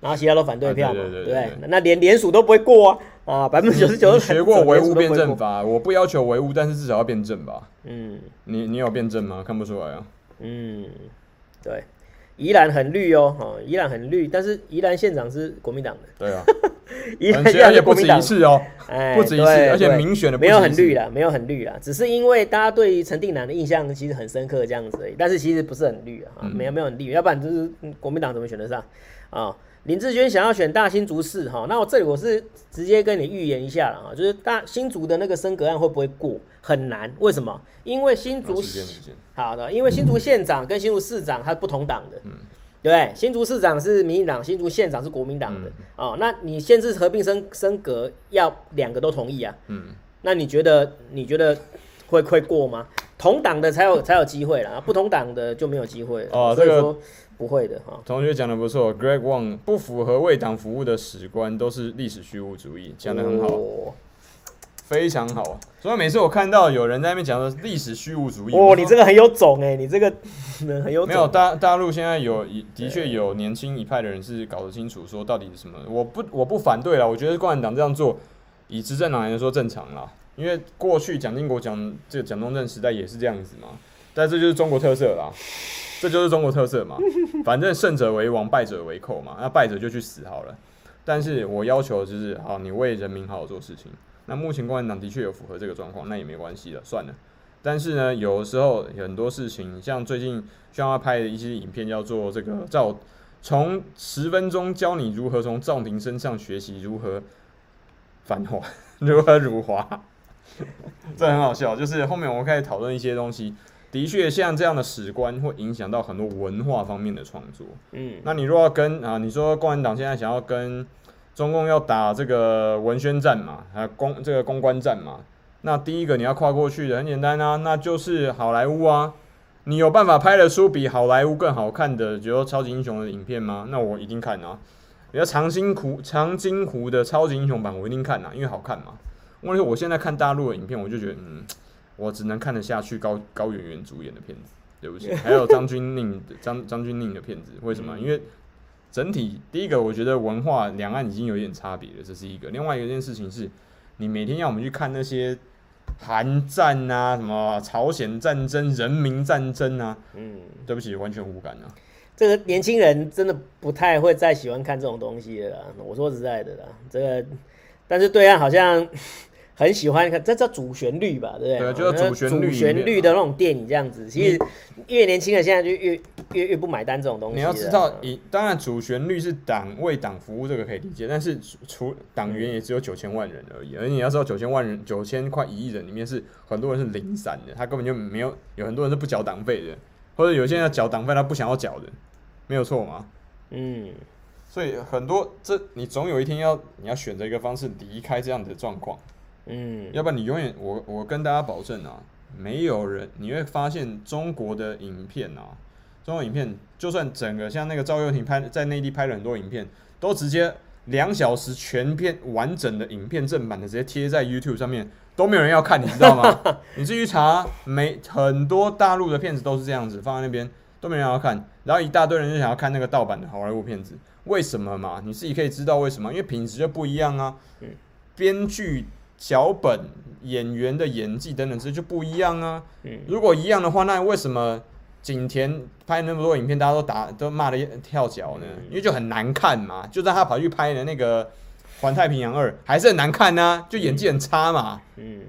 然后其他都反对票嘛，对对？那连连署都不会过啊！啊，百分之九十九都学过唯物辩证法，我不要求唯物，但是至少要辩证吧？嗯，你你有辩证吗？看不出来啊。嗯，对。宜兰很绿哦，哦，宜兰很绿，但是宜兰县长是国民党的。对啊，宜兰县长也不止一次哦，哎，不止一次，而且民选的没有很绿啦，没有很绿啦，只是因为大家对于陈定南的印象其实很深刻这样子而已，但是其实不是很绿啊，没有没有很绿，要不然就是国民党怎么选得上啊？林志娟想要选大新竹市哈，那我这里我是直接跟你预言一下了啊，就是大新竹的那个升格案会不会过？很难，为什么？因为新竹好的，因为新竹县长跟新竹市长他是不同党的，嗯，对不对？新竹市长是民进党，新竹县长是国民党的哦，那你县市合并升升格要两个都同意啊，嗯，那你觉得你觉得会会过吗？同党的才有才有机会啦，不同党的就没有机会哦，所以说。不会的哈，同学讲的不错，Greg Wang 不符合为党服务的史观都是历史虚无主义，讲的很好，哦、非常好。所以每次我看到有人在那边讲的历史虚无主义，哦，你这个很有种哎，你这个很有种。没有大大陆现在有的确有年轻一派的人是搞得清楚说到底是什么，我不我不反对了，我觉得共产党这样做以执政党来说正常啦，因为过去蒋经国讲这个蒋中正时代也是这样子嘛，但这就是中国特色啦。这就是中国特色嘛，反正胜者为王，败者为寇嘛。那败者就去死好了。但是我要求就是，好，你为人民好好做事情。那目前共产党的确有符合这个状况，那也没关系了，算了。但是呢，有时候很多事情，像最近需要拍的一些影片，叫做这个赵，从十分钟教你如何从赵婷身上学习如何繁华，如何辱华，这很好笑。就是后面我们开始讨论一些东西。的确，像这样的史观会影响到很多文化方面的创作。嗯，那你如果要跟啊，你说共产党现在想要跟中共要打这个文宣战嘛，还有公这个公关战嘛，那第一个你要跨过去的很简单啊，那就是好莱坞啊。你有办法拍得出比好莱坞更好看的，比如说超级英雄的影片吗？那我一定看啊。比如长津湖长津湖的超级英雄版，我一定看啊，因为好看嘛。问题是我现在看大陆的影片，我就觉得嗯。我只能看得下去高高圆圆主演的片子，对不起，还有张钧甯张张钧甯的片子，为什么？因为整体第一个，我觉得文化两岸已经有点差别了，这是一个。另外一件事情是，你每天要我们去看那些韩战啊，什么朝鲜战争、人民战争啊，嗯，对不起，完全无感啊。这个年轻人真的不太会再喜欢看这种东西了啦。我说实在的啦，这个，但是对岸好像。很喜欢看，这叫主旋律吧，对不对？对，就是主旋律，主旋律的那种电影这样子。其实越年轻的现在就越越越不买单这种东西。你要知道，以当然主旋律是党为党服务，这个可以理解。但是除党员也只有九千万人而已，而你要知道，九千万人、九千快一亿人里面是很多人是零散的，他根本就没有，有很多人是不缴党费的，或者有些人要缴党费，他不想要缴的，没有错吗？嗯。所以很多这你总有一天要你要选择一个方式离开这样的状况。嗯，要不然你永远我我跟大家保证啊，没有人你会发现中国的影片啊，中国影片就算整个像那个赵又廷拍在内地拍了很多影片，都直接两小时全片完整的影片正版的直接贴在 YouTube 上面，都没有人要看，你知道吗？你自己查，没很多大陆的片子都是这样子放在那边，都没人要看，然后一大堆人就想要看那个盗版的好莱坞片子，为什么嘛？你自己可以知道为什么，因为品质就不一样啊，编剧。脚本、演员的演技等等，这就不一样啊。如果一样的话，那为什么景甜拍那么多影片，大家都打都骂得跳脚呢？因为就很难看嘛。就算他跑去拍的那个《环太平洋二》，还是很难看呢、啊，就演技很差嘛。嗯。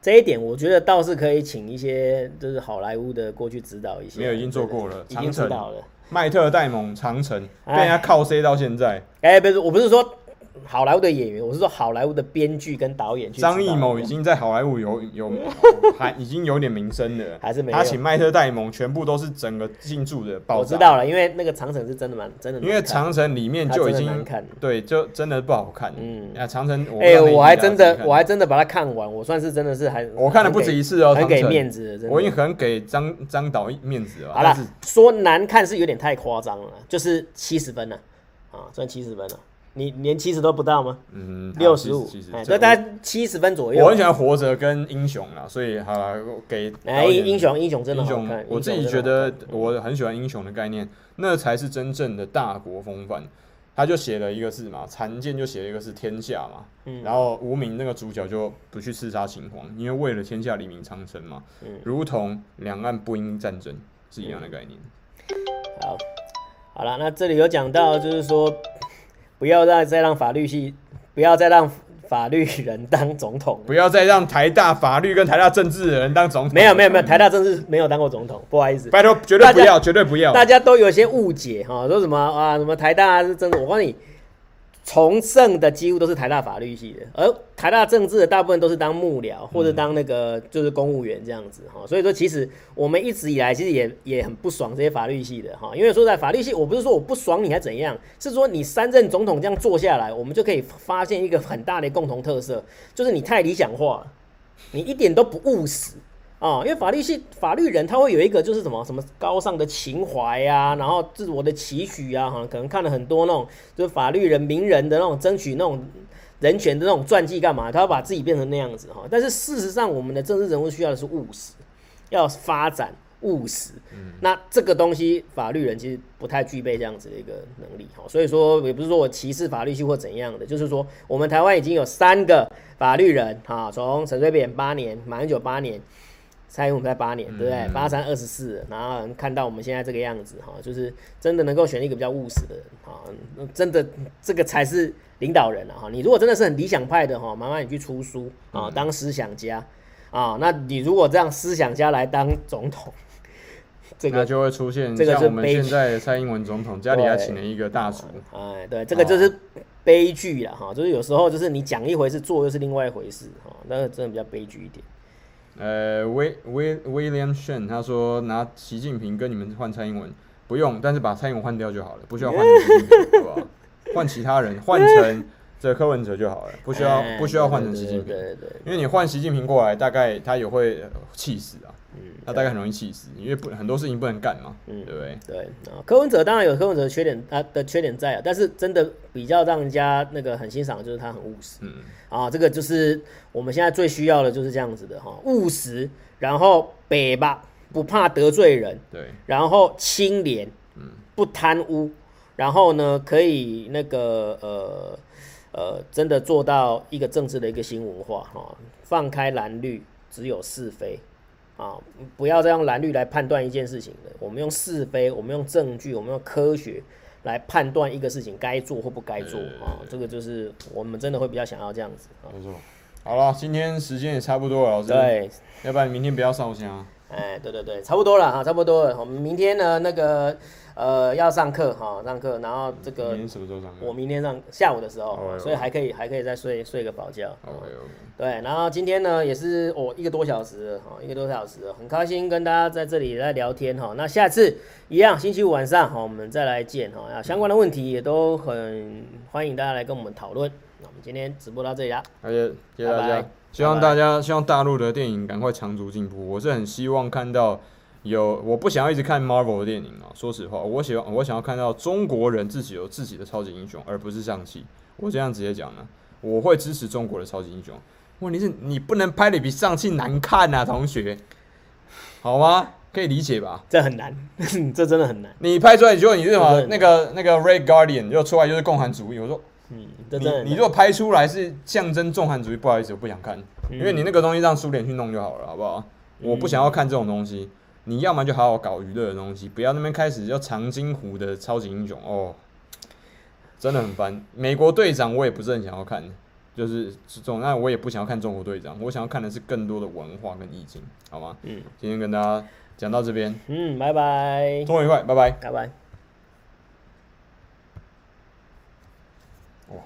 这一点我觉得倒是可以请一些就是好莱坞的过去指导一下。没有，已经做过了，已经指导了。迈特戴蒙长城被人家靠 C 到现在。哎，不是，我不是说。好莱坞的演员，我是说好莱坞的编剧跟导演。张艺谋已经在好莱坞有有 还已经有点名声了，还是没有？他请迈特戴蒙，全部都是整个进驻的爆炸。我知道了，因为那个长城是真的蛮真的。因为长城里面就已经难看，对，就真的不好看。嗯，啊，长城，哎，我还真的我还真的把它看完，我算是真的是还我看了不止一次哦，很给面子的，我已经很给张张导面子了。好了，说难看是有点太夸张了，就是七十分了，啊，算七十分了。你连七十都不到吗？嗯，六十五，哎，就大概七十分左右。我很喜欢《活着》跟《英雄》啊，所以好了，给哎，英雄，英雄真的好看。我自己觉得我很喜欢英雄的概念，那才是真正的大国风范。他就写了一个字嘛，残剑就写了一个是天下嘛，嗯然后无名那个主角就不去刺杀秦皇，因为为了天下黎民长城嘛，嗯如同两岸不应战争是一样的概念。好，好了，那这里有讲到就是说。不要再再让法律系，不要再让法律人当总统，不要再让台大法律跟台大政治的人当总统。没有没有没有，台大政治没有当过总统，不好意思，拜托，绝对不要，绝对不要。大家都有些误解哈，说什么啊，什么台大是真的，我告诉你。从政的几乎都是台大法律系的，而台大政治的大部分都是当幕僚或者当那个就是公务员这样子哈。所以说，其实我们一直以来其实也也很不爽这些法律系的哈，因为说在法律系，我不是说我不爽你还怎样，是说你三任总统这样做下来，我们就可以发现一个很大的共同特色，就是你太理想化了，你一点都不务实。啊、哦，因为法律系法律人他会有一个就是什么什么高尚的情怀呀、啊，然后自我的期许啊，哈，可能看了很多那种就是法律人名人的那种争取那种人权的那种传记干嘛，他要把自己变成那样子哈。但是事实上，我们的政治人物需要的是务实，要发展务实。嗯，那这个东西法律人其实不太具备这样子的一个能力哈。所以说，也不是说我歧视法律系或怎样的，就是说我们台湾已经有三个法律人哈，从陈水扁八年，马英九八年。蔡英文在八年，对不对？八三二十四，然后看到我们现在这个样子，哈，就是真的能够选一个比较务实的人，哈，真的这个才是领导人了，哈。你如果真的是很理想派的，哈，麻烦你去出书啊，当思想家啊。那你如果这样思想家来当总统，这个就会出现像我们现在蔡英文总统家里还请了一个大厨，哎，对，这个就是悲剧了，哈，就是有时候就是你讲一回事，做又是另外一回事，哈，那个真的比较悲剧一点。呃，威威 William Shen 他说拿习近平跟你们换蔡英文不用，但是把蔡英文换掉就好了，不需要换成习近平，好不好？换其他人，换成这柯文哲就好了，不需要不需要换成习近平，因为你换习近平过来，大概他也会气死啊。嗯，他大概很容易气死，因为不很多事情不能干嘛，嗯，对不对？对啊，柯文哲当然有柯文哲的缺点，他的缺点在啊，但是真的比较让人家那个很欣赏的就是他很务实，嗯。啊，这个就是我们现在最需要的就是这样子的哈，务实，然后北吧不怕得罪人，对，然后清廉，嗯，不贪污，然后呢可以那个呃呃真的做到一个政治的一个新文化哈，放开蓝绿，只有是非。啊，不要再用蓝绿来判断一件事情了。我们用是非，我们用证据，我们用科学来判断一个事情该做或不该做啊。这个就是我们真的会比较想要这样子啊。没错。好了，今天时间也差不多了，老师。对，要不然明天不要烧香。哎，对对对，差不多了哈，差不多了。我们明天呢，那个。呃，要上课哈，上课，然后这个明天什么时候上课？我明天上下午的时候.所以还可以，还可以再睡睡个饱觉。OK。对，然后今天呢也是哦一个多小时哈，一个多小时，很开心跟大家在这里来聊天哈。那下次一样，星期五晚上哈，我们再来见哈。相关的问题也都很欢迎大家来跟我们讨论。那我们今天直播到这里啦，谢谢谢谢大家，希望大家希望大陆的电影赶快长足进步。我是很希望看到。有，我不想要一直看 Marvel 的电影啊。说实话，我喜欢我想要看到中国人自己有自己的超级英雄，而不是上汽。我这样直接讲呢，我会支持中国的超级英雄。问题是你不能拍的比上汽难看啊，同学，好吗？可以理解吧？这很难，这真的很难。你拍出来，你说你是什么？那个那个 Red Guardian 就出来就是共产主义。我说，嗯，你你如果拍出来是象征重汉主义，不好意思，我不想看，嗯、因为你那个东西让苏联去弄就好了，好不好？我不想要看这种东西。你要么就好好搞娱乐的东西，不要那边开始要长津湖的超级英雄哦，真的很烦。美国队长我也不是很想要看，就是这种，那我也不想要看中国队长，我想要看的是更多的文化跟意境，好吗？嗯，今天跟大家讲到这边，嗯，拜拜，周末愉快，拜拜，拜拜。哇。